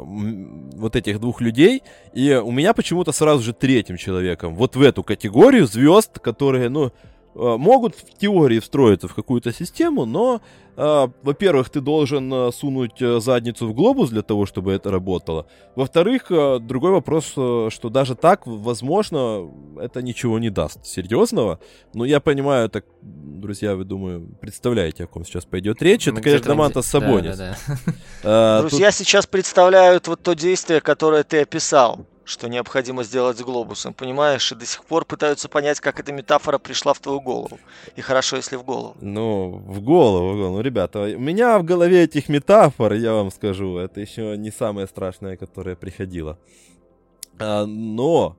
вот этих двух людей, и у меня почему-то сразу же третьим человеком вот в эту категорию звезд, которые, ну, э, могут в теории встроиться в какую-то систему, но, э, во-первых, ты должен э, сунуть э, задницу в глобус для того, чтобы это работало. Во-вторых, э, другой вопрос, э, что даже так, возможно, это ничего не даст серьезного. Но я понимаю, так, друзья, вы, думаю, представляете, о ком сейчас пойдет речь. Это, Ну, конечно, Манта Сабонис. Да, да, да. Э, тут- Друзья сейчас представляют вот то действие, которое ты описал, что необходимо сделать с глобусом, понимаешь? И до сих пор пытаются понять, как эта метафора пришла в твою голову. И хорошо, если в голову. Ну, в голову, в голову. Ну, ребята, у меня в голове этих метафор, я вам скажу, это еще не самое страшное, которое приходило. А, но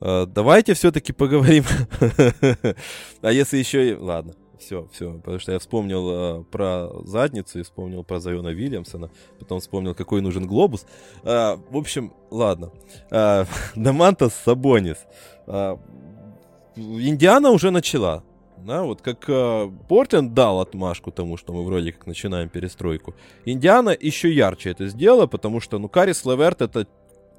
а, давайте все-таки поговорим. А если еще и... Ладно, все, все. Потому что я вспомнил а, про задницу и вспомнил про Зайона Вильямсона. Потом вспомнил, какой нужен глобус. А, в общем, ладно. А, Дамантас Сабонис. А, Индиана уже начала. Да, вот как э, Портленд дал отмашку тому, что мы вроде как начинаем перестройку. Индиана еще ярче это сделала, потому что, ну, Карис Леверт это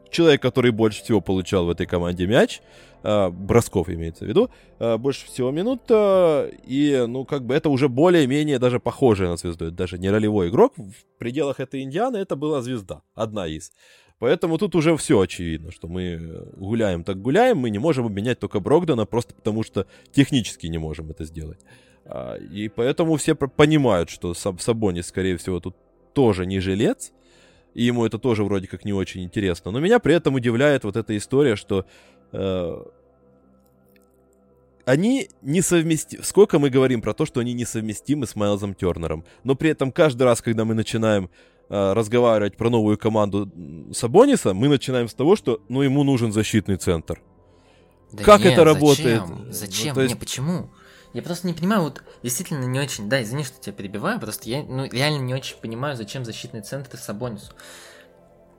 человек, который больше всего получал в этой команде мяч, э, бросков имеется в виду, э, больше всего минут, э, и, ну, как бы это уже более-менее даже похожее на звезду, это даже не ролевой игрок, в пределах этой Индианы это была звезда, одна из. Поэтому тут уже все очевидно, что мы гуляем так гуляем, мы не можем обменять только Брогдана просто потому, что технически не можем это сделать. А, И поэтому все понимают, что Саб- Сабонис, скорее всего, тут тоже не жилец, и ему это тоже вроде как не очень интересно. Но меня при этом удивляет вот эта история, что э, они несовместимы. Сколько мы говорим про то, что они несовместимы с Майлзом Тернером, но при этом каждый раз, когда мы начинаем э, разговаривать про новую команду Сабониса, мы начинаем с того, что ну ему нужен защитный центр. Да Как нет, это работает? Зачем? Ну, Зачем? то есть- Не, почему? Я просто не понимаю, вот действительно не очень, да, извини, что тебя перебиваю, просто я ну, реально не очень понимаю, зачем защитный центр Сабонису.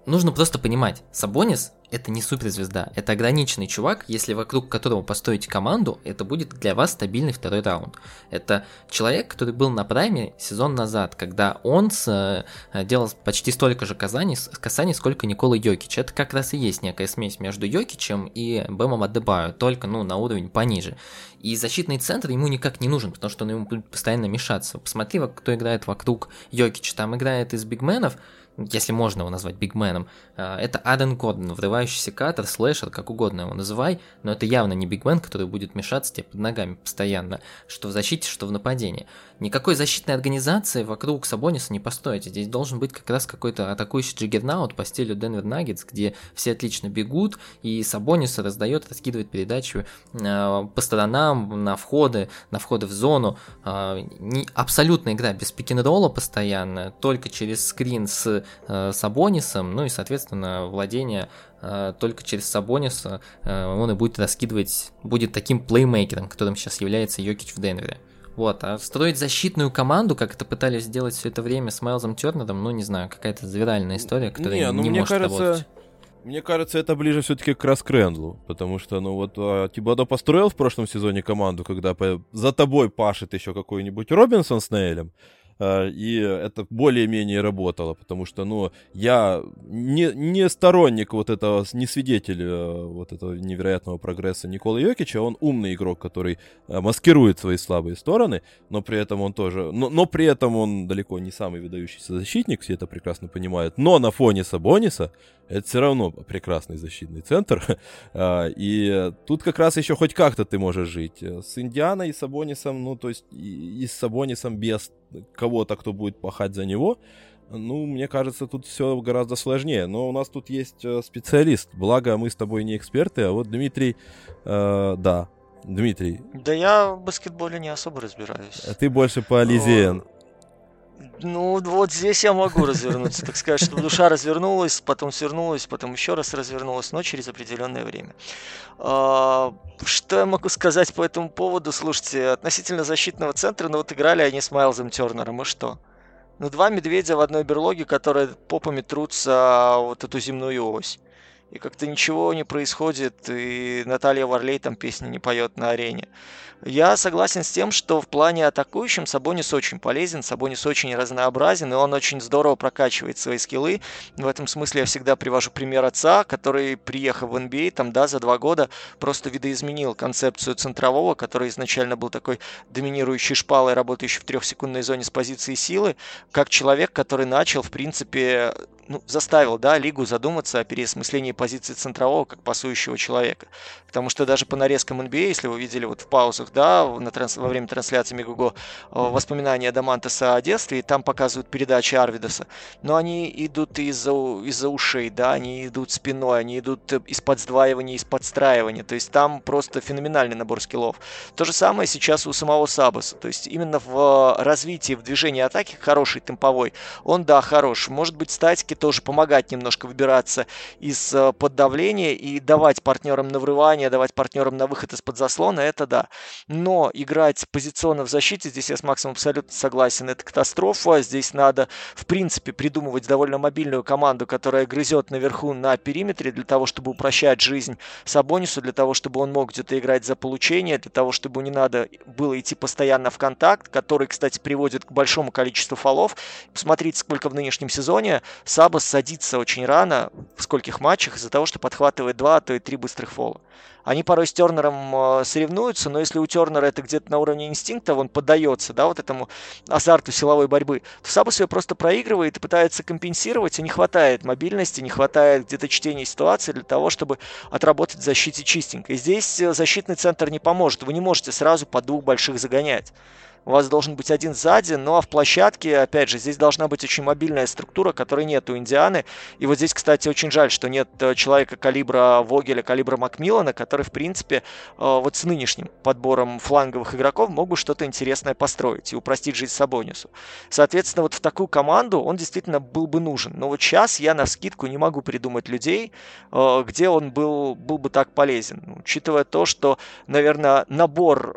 Нужно просто понимать, Сабонис это не суперзвезда, это ограниченный чувак, если вокруг которого построить команду, это будет для вас стабильный второй раунд. Это человек, который был на прайме сезон назад, когда он с, э, делал почти столько же касаний, касаний, сколько Никола Йокич. Это как раз и есть некая смесь между Йокичем и Бэмом Адебаю, только ну, на уровень пониже. И защитный центр ему никак не нужен, потому что он ему будет постоянно мешаться. Посмотри, кто играет вокруг Йокича. Там играет из бигменов, если можно его назвать бигменом, а, это Аден Коден, врывающийся катер, слэшер, как угодно его называй, но это явно не бигмен, который будет мешаться тебе под ногами постоянно, что в защите, что в нападении. Никакой защитной организации вокруг Сабониса не построите. Здесь должен быть как раз какой-то атакующий джиггернаут по стилю Денвер Наггетс, где все отлично бегут, и Сабонис раздает, раскидывает передачу э, по сторонам, на входы, на входы в зону. Э, не, абсолютная игра без пик-н-ролла постоянно, только через скрин с э, Сабонисом, ну и, соответственно, владение э, только через Сабониса э, он и будет раскидывать, будет таким плеймейкером, которым сейчас является Йокич в Денвере. Вот, а строить защитную команду, как это пытались сделать все это время с Майлзом Тернером, ну, не знаю, какая-то завиральная история, которая Не, не, ну, мне может кажется, работать. Мне кажется, это ближе все-таки к Раскрендлу, потому что, ну вот, а, Тибадо построил в прошлом сезоне команду, когда по- за тобой пашет еще какой-нибудь Робинсон с Нейлем, и это более-менее работало, потому что, ну, я не, не сторонник вот этого, не свидетель э, вот этого невероятного прогресса Николы Йокича, он умный игрок, который э, маскирует свои слабые стороны, но при этом он тоже, но, но при этом он далеко не самый выдающийся защитник, все это прекрасно понимают, но на фоне Сабониса это все равно прекрасный защитный центр. А, И тут как раз еще хоть как-то ты можешь жить. С Индианой и Сабонисом, ну, то есть и, и с Сабонисом без кого-то, кто будет пахать за него, ну, мне кажется, тут все гораздо сложнее. Но у нас тут есть э, специалист. Благо, мы с тобой не эксперты, а вот Дмитрий, э, да, Дмитрий, Да я в баскетболе не особо разбираюсь. а ты больше по Ализиен. Ну, вот здесь я могу развернуться, так сказать, чтобы душа развернулась, потом свернулась, потом еще раз развернулась, но через определенное время. А, Что я могу сказать по этому поводу? Слушайте, относительно защитного центра, ну вот играли они с Майлзом Тернером, и что? Ну, два медведя в одной берлоге, которые попами трутся вот эту земную ось. И как-то ничего не происходит, и Наталья Варлей там песни не поет на арене. Я согласен с тем, что в плане атакующем Сабонис очень полезен, Сабонис очень разнообразен, и он очень здорово прокачивает свои скиллы. В этом смысле я всегда привожу пример отца, который, приехав в NBA, там, да, за два года просто видоизменил концепцию центрового, который изначально был такой доминирующий шпалой, работающий в трехсекундной зоне с позиции силы, как человек, который начал, в принципе, ну, заставил да, лигу задуматься о переосмыслении позиции центрового как пасующего человека. Потому что даже по нарезкам NBA, а, если вы видели вот в паузах, да, на транс... во время трансляции Мегуго, э, воспоминания Дамантеса о детстве, и там показывают передачи Арвидоса, но они идут из-за из ушей, да, они идут спиной, они идут из-под сдваивания, из подстраивания, то есть там просто феноменальный набор скиллов. То же самое сейчас у самого Сабаса, то есть именно в развитии, в движении атаки хороший темповой, он, да, хорош, может быть, статики тоже помогать немножко выбираться из-под э, давления и давать партнерам на врывание, давать партнерам на выход из-под заслона, это да. Но играть позиционно в защите, здесь я с Максом абсолютно согласен, это катастрофа. Здесь надо, в принципе, придумывать довольно мобильную команду, которая грызет наверху на периметре для того, чтобы упрощать жизнь Сабонису, для того, чтобы он мог где-то играть за получение, для того, чтобы не надо было идти постоянно в контакт, который, кстати, приводит к большому количеству фолов. Посмотрите, сколько в нынешнем сезоне Саб Сабас садится очень рано, в скольких матчах, из-за того, что подхватывает два, а то и три быстрых фола. Они порой с Тернером э, соревнуются, но если у Тернера это где-то на уровне инстинкта, он поддается, да, вот этому азарту силовой борьбы, то Сабас ее просто проигрывает и пытается компенсировать, и не хватает мобильности, не хватает где-то чтения ситуации для того, чтобы отработать в защите чистенько. И здесь э, защитный центр не поможет, вы не можете сразу по двух больших загонять у вас должен быть один сзади, ну а в площадке, опять же, здесь должна быть очень мобильная структура, которой нет у Индианы. И вот здесь, кстати, очень жаль, что нет э, человека калибра Вогеля, калибра Макмиллана, который, в принципе, э, вот с нынешним подбором фланговых игроков мог бы что-то интересное построить и упростить жизнь Сабонису. Соответственно, вот в такую команду он действительно был бы нужен. Но вот сейчас я на скидку не могу придумать людей, э, где он был, был бы так полезен. Учитывая то, что, наверное, набор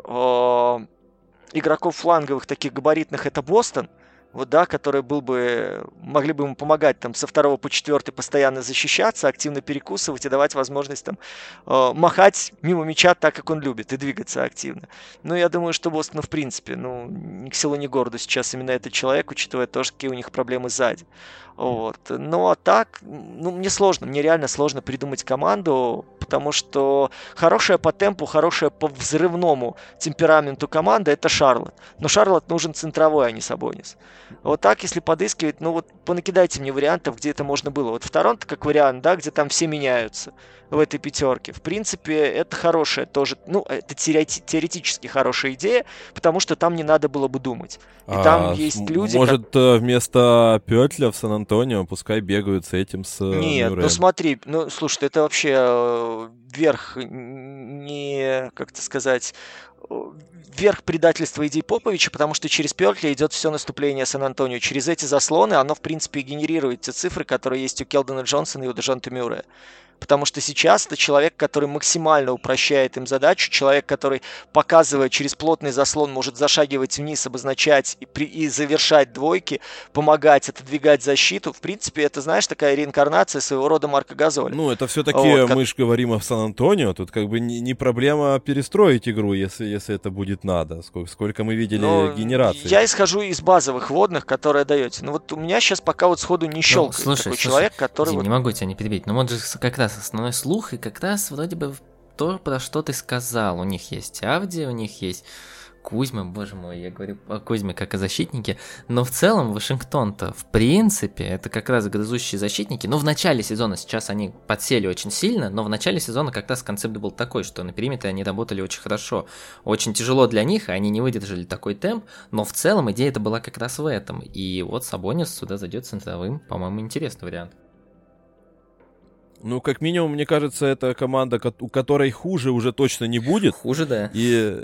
игроков фланговых, таких габаритных, это Бостон, вот, да, который был бы, могли бы ему помогать там со второго по четвертый постоянно защищаться, активно перекусывать и давать возможность там э, махать мимо мяча так, как он любит, и двигаться активно. Но я думаю, что Бостон, ну, в принципе, ну, ни к силу, ни городу сейчас именно этот человек, учитывая то, какие у них проблемы сзади. Вот. Но так, ну, мне сложно, мне реально сложно придумать команду, потому что хорошая по темпу, хорошая по взрывному темпераменту команда – это Шарлот. Но Шарлот нужен центровой, а не Сабонис. Вот так, если подыскивать, ну вот понакидайте мне вариантов, где это можно было. Вот в Торонто как вариант, да, где там все меняются в этой пятерке. В принципе, это хорошая тоже, ну, это теоретически хорошая идея, потому что там не надо было бы думать. И а, там есть люди... Может, как... Э, вместо Петля в Сан-Антонио пускай бегают с этим, с э, Нет, Мюрреем. ну смотри, ну, слушай, это вообще э, верх не, как то сказать, верх предательства идей Поповича, потому что через Перкли идет все наступление Сан-Антонио. Через эти заслоны оно, в принципе, генерирует те цифры, которые есть у Келдона Джонсона и у Дежонта Мюррея потому что сейчас это человек, который максимально упрощает им задачу, человек, который, показывая через плотный заслон, может зашагивать вниз, обозначать и, при, и завершать двойки, помогать, отодвигать защиту. В принципе, это, знаешь, такая реинкарнация своего рода Марка Газоля. Ну, это все-таки вот, мы же говорим о Сан-Антонио, тут как бы не, не проблема перестроить игру, если, если это будет надо, сколько, сколько мы видели ну, генераций. Я исхожу из базовых водных, которые даете. Ну вот у меня сейчас пока вот сходу не щелкает ну, слушай, такой слушай, человек, который... Дим, вот... не могу тебя не перебить, но вот же как раз основной слух, и как раз вроде бы то, про что ты сказал. У них есть Авди, у них есть Кузьма, боже мой, я говорю о Кузьме как о защитнике, но в целом Вашингтон-то, в принципе, это как раз грызущие защитники, но в начале сезона сейчас они подсели очень сильно, но в начале сезона как раз концепт был такой, что на периметре они работали очень хорошо, очень тяжело для них, они не выдержали такой темп, но в целом идея это была как раз в этом, и вот Сабонис сюда зайдет центровым, по-моему, интересный вариант. Ну, как минимум, мне кажется, это команда, у которой хуже уже точно не будет. Хуже, да. И,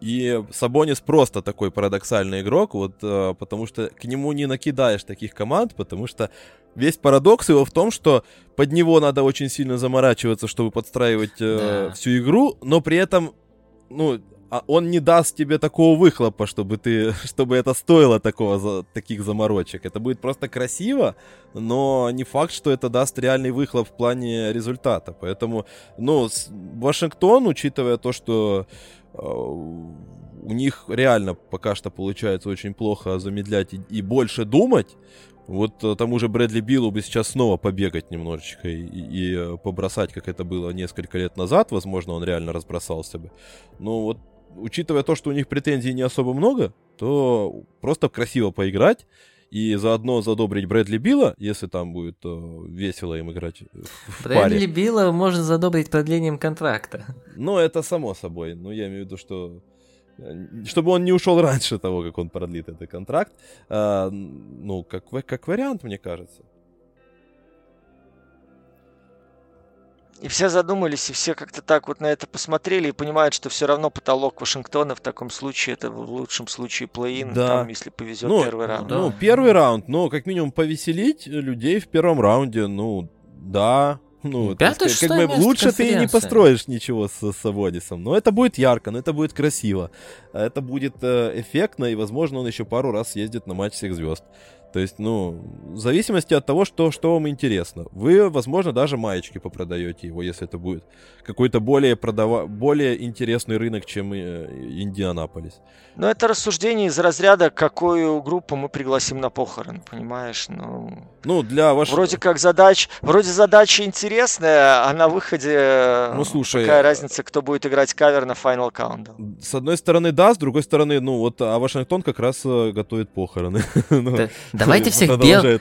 и Сабонис просто такой парадоксальный игрок, вот, э, потому что к нему не накидаешь таких команд, потому что весь парадокс его в том, что под него надо очень сильно заморачиваться, чтобы подстраивать э, да. всю игру, но при этом, ну, а он не даст тебе такого выхлопа, чтобы ты, чтобы это стоило такого, таких заморочек. Это будет просто красиво, но не факт, что это даст реальный выхлоп в плане результата. Поэтому, ну, Вашингтон, учитывая то, что э, у них реально пока что получается очень плохо замедлять и, и больше думать, вот э, тому же Брэдли Биллу бы сейчас снова побегать немножечко и, и, и э, побросать, как это было несколько лет назад. Возможно, он реально разбросался бы. Но вот, учитывая то, что у них претензий не особо много, то просто красиво поиграть и заодно задобрить Брэдли Билла, если там будет э, весело им играть в Брэдли паре. Билла можно задобрить продлением контракта. Ну, это само собой. Но я имею в виду, что чтобы он не ушел раньше того, как он продлит этот контракт. А, ну, как, как вариант, мне кажется. И все задумались, и все как-то так вот на это посмотрели и понимают, что все равно потолок Вашингтона в таком случае, это в лучшем случае плей-ин, да. там, если повезет ну, первый раунд. Ну, первый раунд, ну, как минимум повеселить людей в первом раунде, ну, да, ну, Пятое, как, как бы лучше ты не построишь ничего с Савонисом. Но это будет ярко, но это будет красиво. Это будет э, эффектно, и, возможно, он еще пару раз съездит на матч всех звезд. То есть, ну, в зависимости от того, что, что вам интересно. Вы, возможно, даже маечки попродаете его, если это будет какой-то более, продава... более интересный рынок, чем э, Индианаполис. Но это рассуждение из разряда, какую группу мы пригласим на похорон, понимаешь? Ну, ну для вашего... Вроде как задач... Вроде задача интересная, а на выходе... Ну, слушай... Какая разница, кто будет играть кавер на Final Countdown? С одной стороны, да, с другой стороны, ну, вот, а Вашингтон как раз э, готовит похороны. Ну, Давайте всех белых...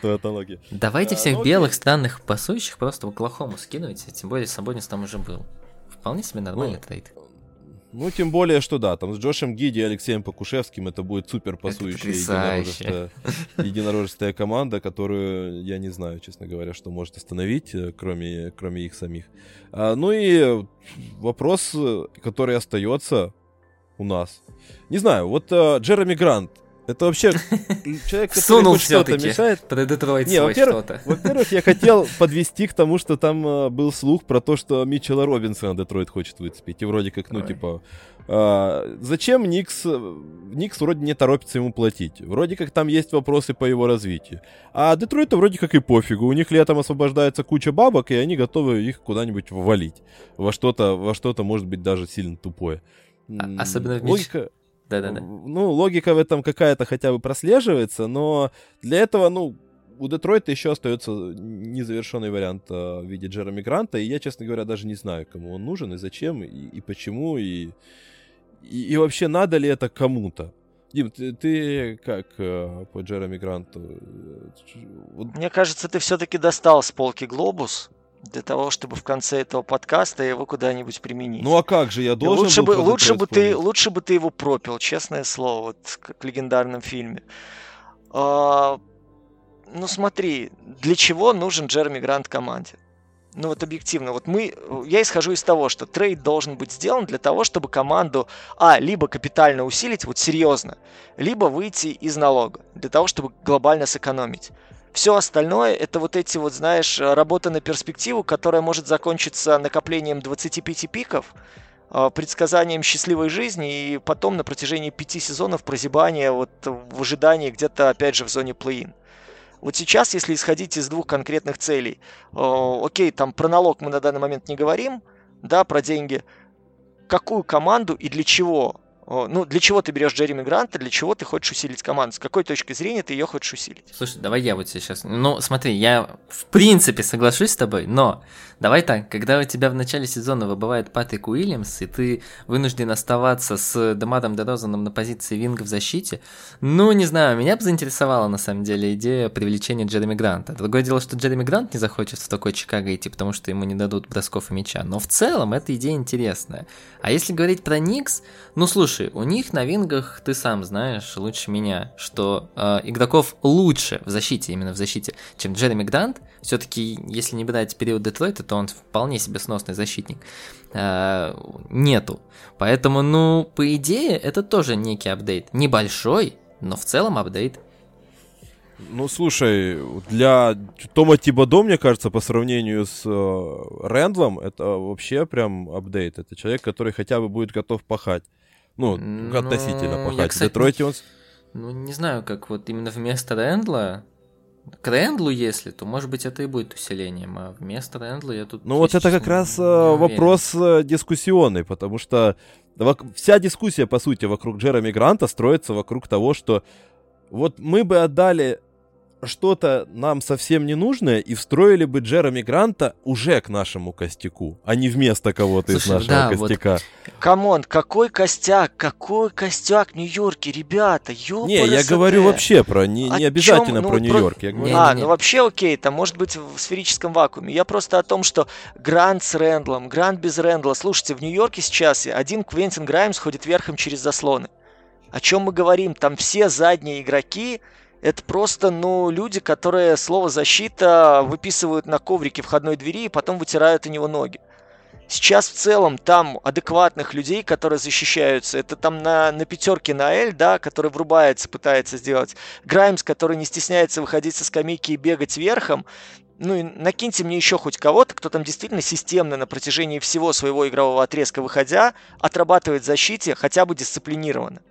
Давайте всех ну, белых странных пасующих просто в Оклахому скидывайте, тем более Сабонис там уже был. Вполне себе нормальный ну, трейд. Ну, тем более, что да, там с Джошем Гиди и Алексеем Покушевским это будет супер пасующая единорожистая, единорожистая команда, которую я не знаю, честно говоря, что может остановить, э, кроме, кроме их самих. А, ну и вопрос, который остается у нас. Не знаю, вот а, Джереми Грант, это вообще человек, который что-то мешает. Под Детройт Не, во-первых, во-первых, я хотел подвести к тому, что там э, был слух про то, что Митчелла Робинсона Детройт хочет выцепить. И вроде как, ну, Ой. типа, э, зачем Никс... Никс вроде не торопится ему платить. Вроде как там есть вопросы по его развитию. А Детройту вроде как и пофигу. У них летом освобождается куча бабок, и они готовы их куда-нибудь ввалить. Во что-то, во что-то, может быть, даже сильно тупое. А, особенно в Логика... Да-да-да. Ну, логика в этом какая-то хотя бы прослеживается, но для этого, ну, у Детройта еще остается незавершенный вариант а, в виде Джереми Гранта, и я, честно говоря, даже не знаю, кому он нужен, и зачем, и, и почему, и, и, и вообще надо ли это кому-то. Дим, ты, ты как э, по Джереми Гранту? Мне кажется, ты все-таки достал с полки глобус для того, чтобы в конце этого подкаста его куда-нибудь применить. Ну а как же, я должен лучше был бы, лучше бы ты Лучше бы ты его пропил, честное слово, вот как в легендарном фильме. А, ну смотри, для чего нужен Джереми Грант команде? Ну вот объективно, вот мы, я исхожу из того, что трейд должен быть сделан для того, чтобы команду, а, либо капитально усилить, вот серьезно, либо выйти из налога, для того, чтобы глобально сэкономить. Все остальное это вот эти вот, знаешь, работа на перспективу, которая может закончиться накоплением 25 пиков, а, предсказанием счастливой жизни и потом на протяжении пяти сезонов прозябания вот в ожидании где-то опять же в зоне плей-ин. Вот сейчас, если исходить из двух конкретных целей, э, окей, там про налог мы на данный момент не говорим, да, про деньги, какую команду и для чего ну, для чего ты берешь Джереми Гранта, для чего ты хочешь усилить команду? С какой точки зрения ты ее хочешь усилить? Слушай, давай я вот сейчас... Ну, смотри, я в принципе соглашусь с тобой, но давай так, когда у тебя в начале сезона выбывает Патрик Уильямс, и ты вынужден оставаться с Демадом Дерозаном на позиции винга в защите, ну, не знаю, меня бы заинтересовала на самом деле идея привлечения Джереми Гранта. Другое дело, что Джереми Грант не захочет в такой Чикаго идти, потому что ему не дадут бросков и мяча, но в целом эта идея интересная. А если говорить про Никс, ну, слушай, Слушай, у них на вингах, ты сам знаешь лучше меня, что э, игроков лучше в защите, именно в защите, чем Джереми Грант. Все-таки, если не брать период Детройта, то он вполне себе сносный защитник. Э, нету. Поэтому, ну, по идее, это тоже некий апдейт. Небольшой, но в целом апдейт. Ну, слушай, для Тома Тибадо, мне кажется, по сравнению с э, Рэндлом, это вообще прям апдейт. Это человек, который хотя бы будет готов пахать. Ну, Ну, относительно я, пахать. В кстати, Детройте он... с- Ну, не знаю, как вот именно вместо Рэндла. К Рэндлу, если, то, может быть, это и будет усилением, а вместо Рэндла я тут... Ну вот это как раз э, вопрос э, дискуссионный, потому что вся дискуссия, по сути, вокруг Джереми Гранта строится вокруг того, что вот мы бы отдали что-то нам совсем ненужное и встроили бы Джереми Гранта уже к нашему костяку, а не вместо кого-то из нашего да, вот костяка. Come on, какой костяк, какой костяк в Нью-Йорке, ребята, ёпарасоте. Не, я говорю вообще про, не, не обязательно? Ну, про про- Нью-Йорк. Я говорю, А, Не-не-не. ну вообще окей, там может быть в сферическом вакууме. Я просто о том, что Грант с Рэндлом, Грант без Рэндла. Слушайте, в Нью-Йорке сейчас один Квентин Граймс ходит верхом через заслоны. О чем мы говорим? Там все задние игроки, это просто, ну, люди, которые слово «защита» выписывают на коврике входной двери и потом вытирают о него ноги. Сейчас в целом там адекватных людей, которые защищаются, это там на, на пятерке на L, да, который врубается, пытается сделать. Граймс, который не стесняется выходить со скамейки и бегать верхом. Ну и накиньте мне еще хоть кого-то, кто там действительно системно на протяжении всего своего игрового отрезка выходя, отрабатывает защите хотя бы дисциплинированно.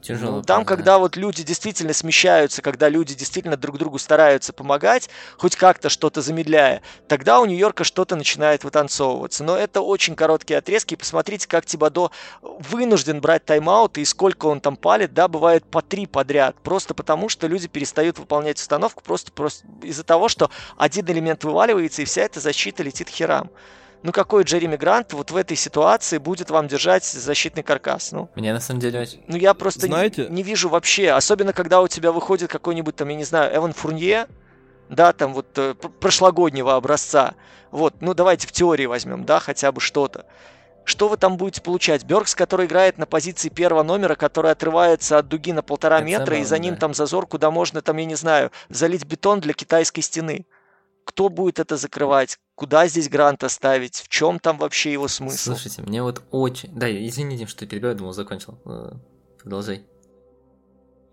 Тяжело. Ну, там, правда. когда вот люди действительно смещаются, когда люди действительно друг другу стараются помогать, хоть как-то что-то замедляя, тогда у Нью-Йорка что-то начинает вытанцовываться. Но это очень короткие отрезки. Посмотрите, как Тибадо вынужден брать тайм-аут, и сколько он там палит, да, бывает по три подряд. Просто потому, что люди перестают выполнять установку, просто, просто из-за того, что один элемент вываливается, и вся эта защита летит херам. Ну какой Джереми Грант вот в этой ситуации будет вам держать защитный каркас? Ну, Мне на самом деле очень... ну, я просто Знаете- не, не вижу вообще. Особенно, когда у тебя выходит какой-нибудь там, я не знаю, Эван Фурнье, да, там вот э, пр- прошлогоднего образца. Вот, ну давайте в теории возьмем, да, хотя бы что-то. Что вы там будете получать? Бёркс, который играет на позиции первого номера, который отрывается от дуги на полтора Это метра, и за забавно, ним да. там зазор, куда можно, там, я не знаю, залить бетон для китайской стены. Кто будет это закрывать? Куда здесь гранта ставить? В чем там вообще его смысл? Слушайте, мне вот очень... Да, извини, Дим, что я думал, закончил. Э, Продолжай.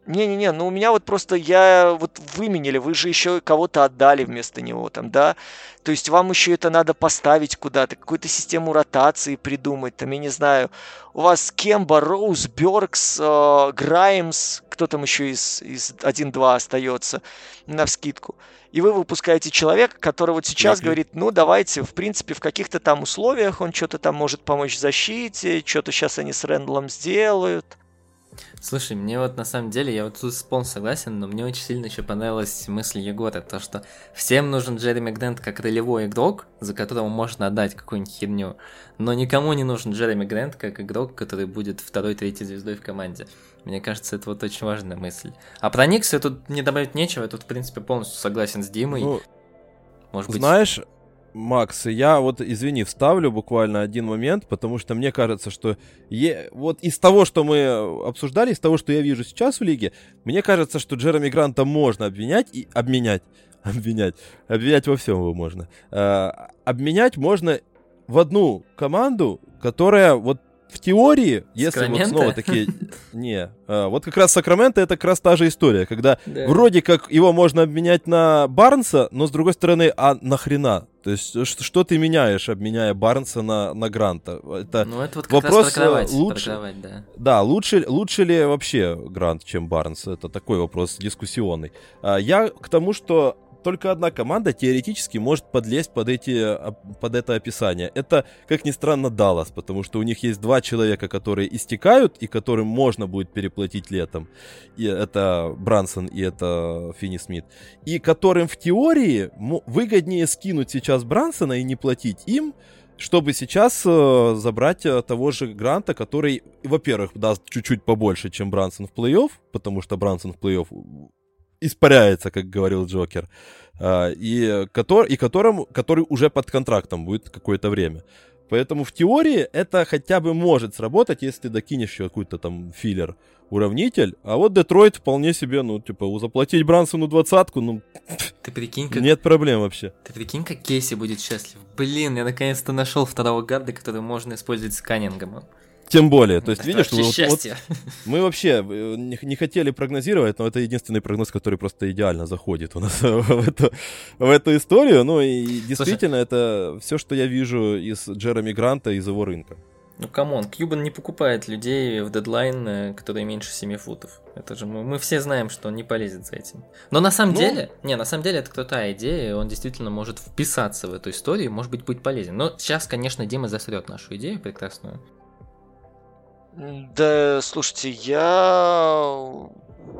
Не-не-не, ну у меня вот просто я вот выменили, вы же еще кого-то отдали вместо него там, да? То есть вам еще это надо поставить куда-то, какую-то систему ротации придумать, там, я не знаю. У вас Кемба, Роуз, Бёркс, э, Граймс, кто там еще из, из 1-2 остается на вскидку. И вы выпускаете человека, который вот сейчас Лакли. говорит, ну давайте, в принципе, в каких-то там условиях он что-то там может помочь в защите, что-то сейчас они с Рэндлом сделают. Слушай, мне вот на самом деле, я вот тут полностью согласен, но мне очень сильно еще понравилась мысль Егора, то что всем нужен Джереми Грэнт как ролевой игрок, за которого можно отдать какую-нибудь херню, но никому не нужен Джереми Грэнт как игрок, который будет второй-третьей звездой в команде. Мне кажется, это вот очень важная мысль. А про Никса тут не добавить нечего, я тут, в принципе, полностью согласен с Димой. ну, Может быть, Знаешь, Макс, я вот, извини, вставлю буквально один момент, потому что мне кажется, что е- вот из того, что мы обсуждали, из того, что я вижу сейчас в лиге, мне кажется, что Джереми Гранта можно обвинять и обменять. Обвинять. Обвинять во всем его можно. А, обменять можно в одну команду, которая вот в теории, если вот снова такие... Не, а, вот как раз Сакраменто это как раз та же история, когда Да. вроде как его можно обменять на Барнса, но с другой стороны, а нахрена? То есть что, что ты меняешь, обменяя Барнса на, на Гранта? Это, Ну, это вот как вопрос, раз э, лучше- про кровать, да. да, лучше, лучше ли вообще Грант, чем Барнс? Это такой вопрос дискуссионный. А, Я к тому, что только одна команда теоретически может подлезть под, эти, а, под это описание. Это, как ни странно, Даллас, потому что у них есть два человека, которые истекают и которым можно будет переплатить летом. И это Брансон и это Финни Смит. И которым в теории выгоднее скинуть сейчас Брансона и не платить им, чтобы сейчас э, забрать э, того же Гранта, который, во-первых, даст чуть-чуть побольше, чем Брансон в плей-офф, потому что Брансон в плей-офф испаряется, как говорил Джокер, а, и, котор, и которому, который уже под контрактом будет какое-то время. Поэтому в теории это хотя бы может сработать, если ты докинешь еще какой-то там филлер уравнитель. А вот Детройт вполне себе, ну, типа, заплатить Брансону двадцатку, ну, Ты прикинь, как нет проблем вообще. Ты прикинь, как Кейси будет счастлив. Блин, я наконец-то нашел второго гарда, который можно использовать с Каннингомом. Тем более, то есть, Это видишь, вот- вот мы вообще э, не, не хотели прогнозировать, но это единственный прогноз, который просто идеально заходит у нас в эту, в эту историю. Ну и действительно, это все, что я вижу из Джереми Гранта, из его рынка. Ну, come on, Кьюбан не покупает людей в дедлайн, э, которые меньше 7 футов. Это же мы, мы все знаем, что он не полезет за этим. Но на самом ну... деле, не, на самом деле это крутая идея, он действительно может вписаться в эту историю, может быть, быть полезен. Но сейчас, конечно, Дима засрет нашу идею прекрасную. Да, слушайте, я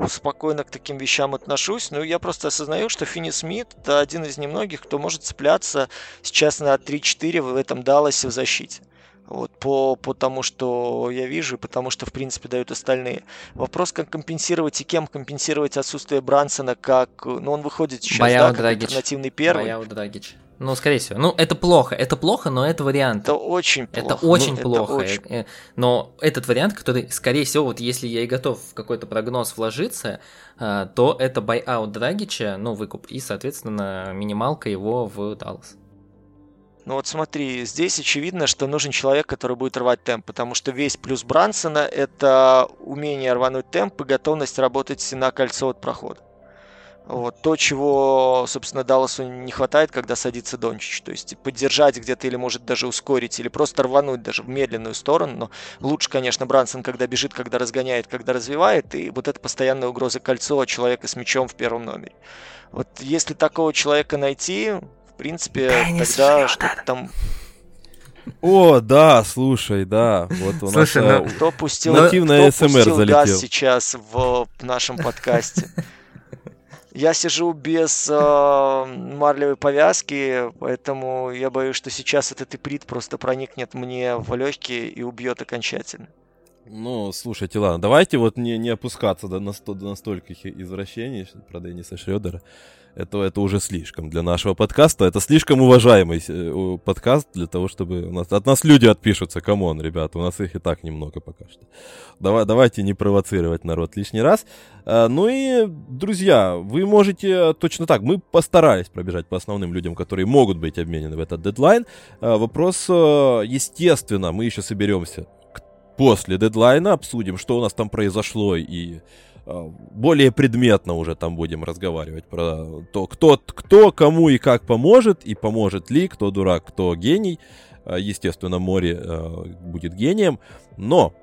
спокойно к таким вещам отношусь, но я просто осознаю, что Финни Смит это один из немногих, кто может цепляться сейчас на 3-4 в этом Далласе в защите. Вот, по, по тому, что я вижу, и потому что, в принципе, дают остальные. Вопрос, как компенсировать и кем компенсировать отсутствие Брансона, как... Ну, он выходит сейчас, Баяу да, как Драгич. альтернативный первый. Баяу Драгич. Ну, скорее всего. Ну, это плохо. Это плохо, но это вариант. Это очень плохо. Это очень ну, плохо. Это очень... Э, но этот вариант, который, скорее всего, вот если я и готов в какой-то прогноз вложиться, э, то это buyout Драгича, ну, выкуп, и, соответственно, минималка его в Даллас. Ну вот смотри, здесь очевидно, что нужен человек, который будет рвать темп, потому что весь плюс Брансона – это умение рвануть темп и готовность работать на кольцо от прохода. Вот, то, чего, собственно, Далласу не хватает, когда садится Дончич. То есть поддержать где-то или, может, даже ускорить, или просто рвануть даже в медленную сторону. Но лучше, конечно, Брансон, когда бежит, когда разгоняет, когда развивает. И вот это постоянная угроза кольцо человека с мячом в первом номере. Вот если такого человека найти, в принципе, да, тогда что-то там... О, да, слушай, да. Вот у слушай, нас ну, кто пустил, нативная кто СМР пустил залетел. газ сейчас в нашем подкасте? Я сижу без э, марлевой повязки, поэтому я боюсь, что сейчас этот иприт просто проникнет мне в легкие и убьет окончательно. Ну, слушайте, ладно, давайте вот не, не опускаться до, насто, до настольких извращений про Денниса Шредера это, это уже слишком для нашего подкаста. Это слишком уважаемый э, подкаст для того, чтобы... У нас, от нас люди отпишутся. Come on, ребята, у нас их и так немного пока что. Давай, давайте не провоцировать народ лишний раз. А, ну и, друзья, вы можете точно так. Мы постарались пробежать по основным людям, которые могут быть обменены в этот дедлайн. Вопрос, э, естественно, мы еще соберемся после дедлайна, обсудим, что у нас там произошло и Э, более предметно уже там будем разговаривать про то, кто, кто кому и как поможет, и поможет ли, кто дурак, кто гений. Э, естественно, море э, будет гением, но,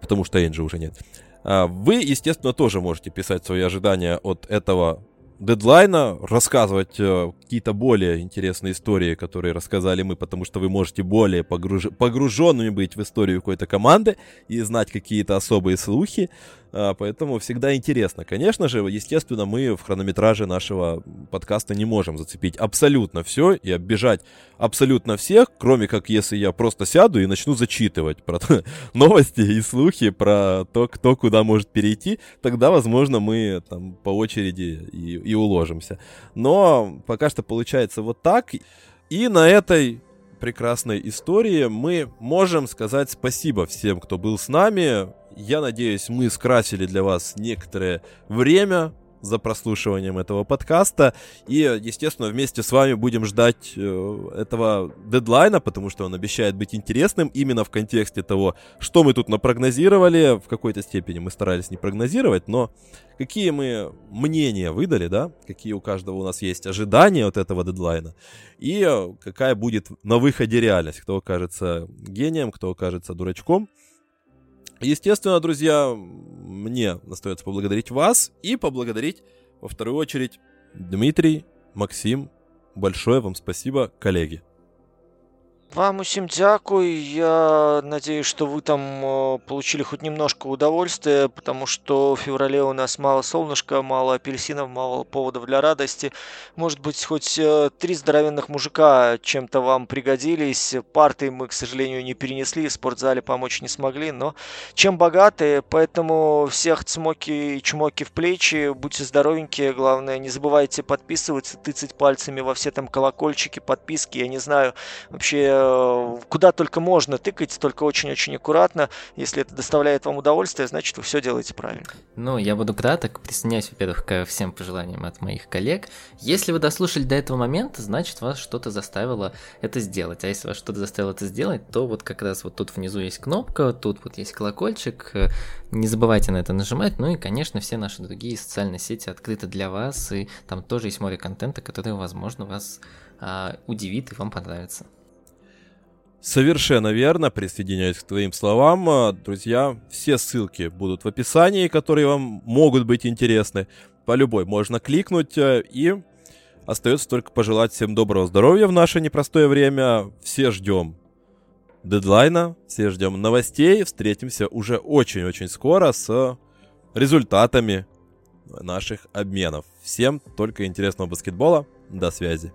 потому что Энджи уже нет, вы, естественно, тоже можете писать свои ожидания от этого дедлайна, рассказывать э, какие-то более интересные истории, которые рассказали мы, потому что вы можете более погруж... погруженными быть в историю какой-то команды и знать какие-то особые слухи. А, поэтому всегда интересно. Конечно же, естественно, мы в хронометраже нашего подкаста не можем зацепить абсолютно все и оббежать абсолютно всех, кроме как если я просто сяду и начну зачитывать про новости и слухи про то, кто куда может перейти, тогда, возможно, мы там по очереди и, и уложимся. Но пока что получается вот так. И на этой прекрасной истории мы можем сказать спасибо всем, кто был с нами. Я надеюсь, мы скрасили для вас некоторое время за прослушиванием этого подкаста. И, естественно, вместе с вами будем ждать э, этого дедлайна, потому что он обещает быть интересным именно в контексте того, что мы тут напрогнозировали. В какой-то степени мы старались не прогнозировать, но какие мы мнения выдали, да, какие у каждого у нас есть ожидания от этого дедлайна, и какая будет на выходе реальность, кто окажется гением, кто окажется дурачком. Естественно, друзья, мне остается поблагодарить вас и поблагодарить во вторую очередь Дмитрий, Максим. Большое вам спасибо, коллеги. Вам усім дякую. Я надеюсь, что вы там э, получили хоть немножко удовольствия, потому что в феврале у нас мало солнышка, мало апельсинов, мало поводов для радости. Может быть, хоть э, три здоровенных мужика чем-то вам пригодились. Парты мы, к сожалению, не перенесли, в спортзале помочь не смогли, но чем богаты, поэтому всех цмоки и чмоки в плечи, будьте здоровенькие, главное, не забывайте подписываться, тыцать пальцами во все там колокольчики, подписки, я не знаю, вообще куда только можно тыкать, только очень-очень аккуратно. Если это доставляет вам удовольствие, значит, вы все делаете правильно. Ну, я буду краток. Присоединяюсь, во-первых, ко всем пожеланиям от моих коллег. Если вы дослушали до этого момента, значит, вас что-то заставило это сделать. А если вас что-то заставило это сделать, то вот как раз вот тут внизу есть кнопка, тут вот есть колокольчик. Не забывайте на это нажимать. Ну и, конечно, все наши другие социальные сети открыты для вас. И там тоже есть море контента, который, возможно, вас а, удивит и вам понравится. Совершенно верно, присоединяюсь к твоим словам. А, Друзья, все ссылки будут в описании, которые вам могут быть интересны. По любой можно кликнуть э, и остается только пожелать всем доброго здоровья в наше непростое время. Все ждем дедлайна, все ждем новостей. Встретимся уже очень-очень скоро с результатами наших обменов. Всем только интересного баскетбола. До связи.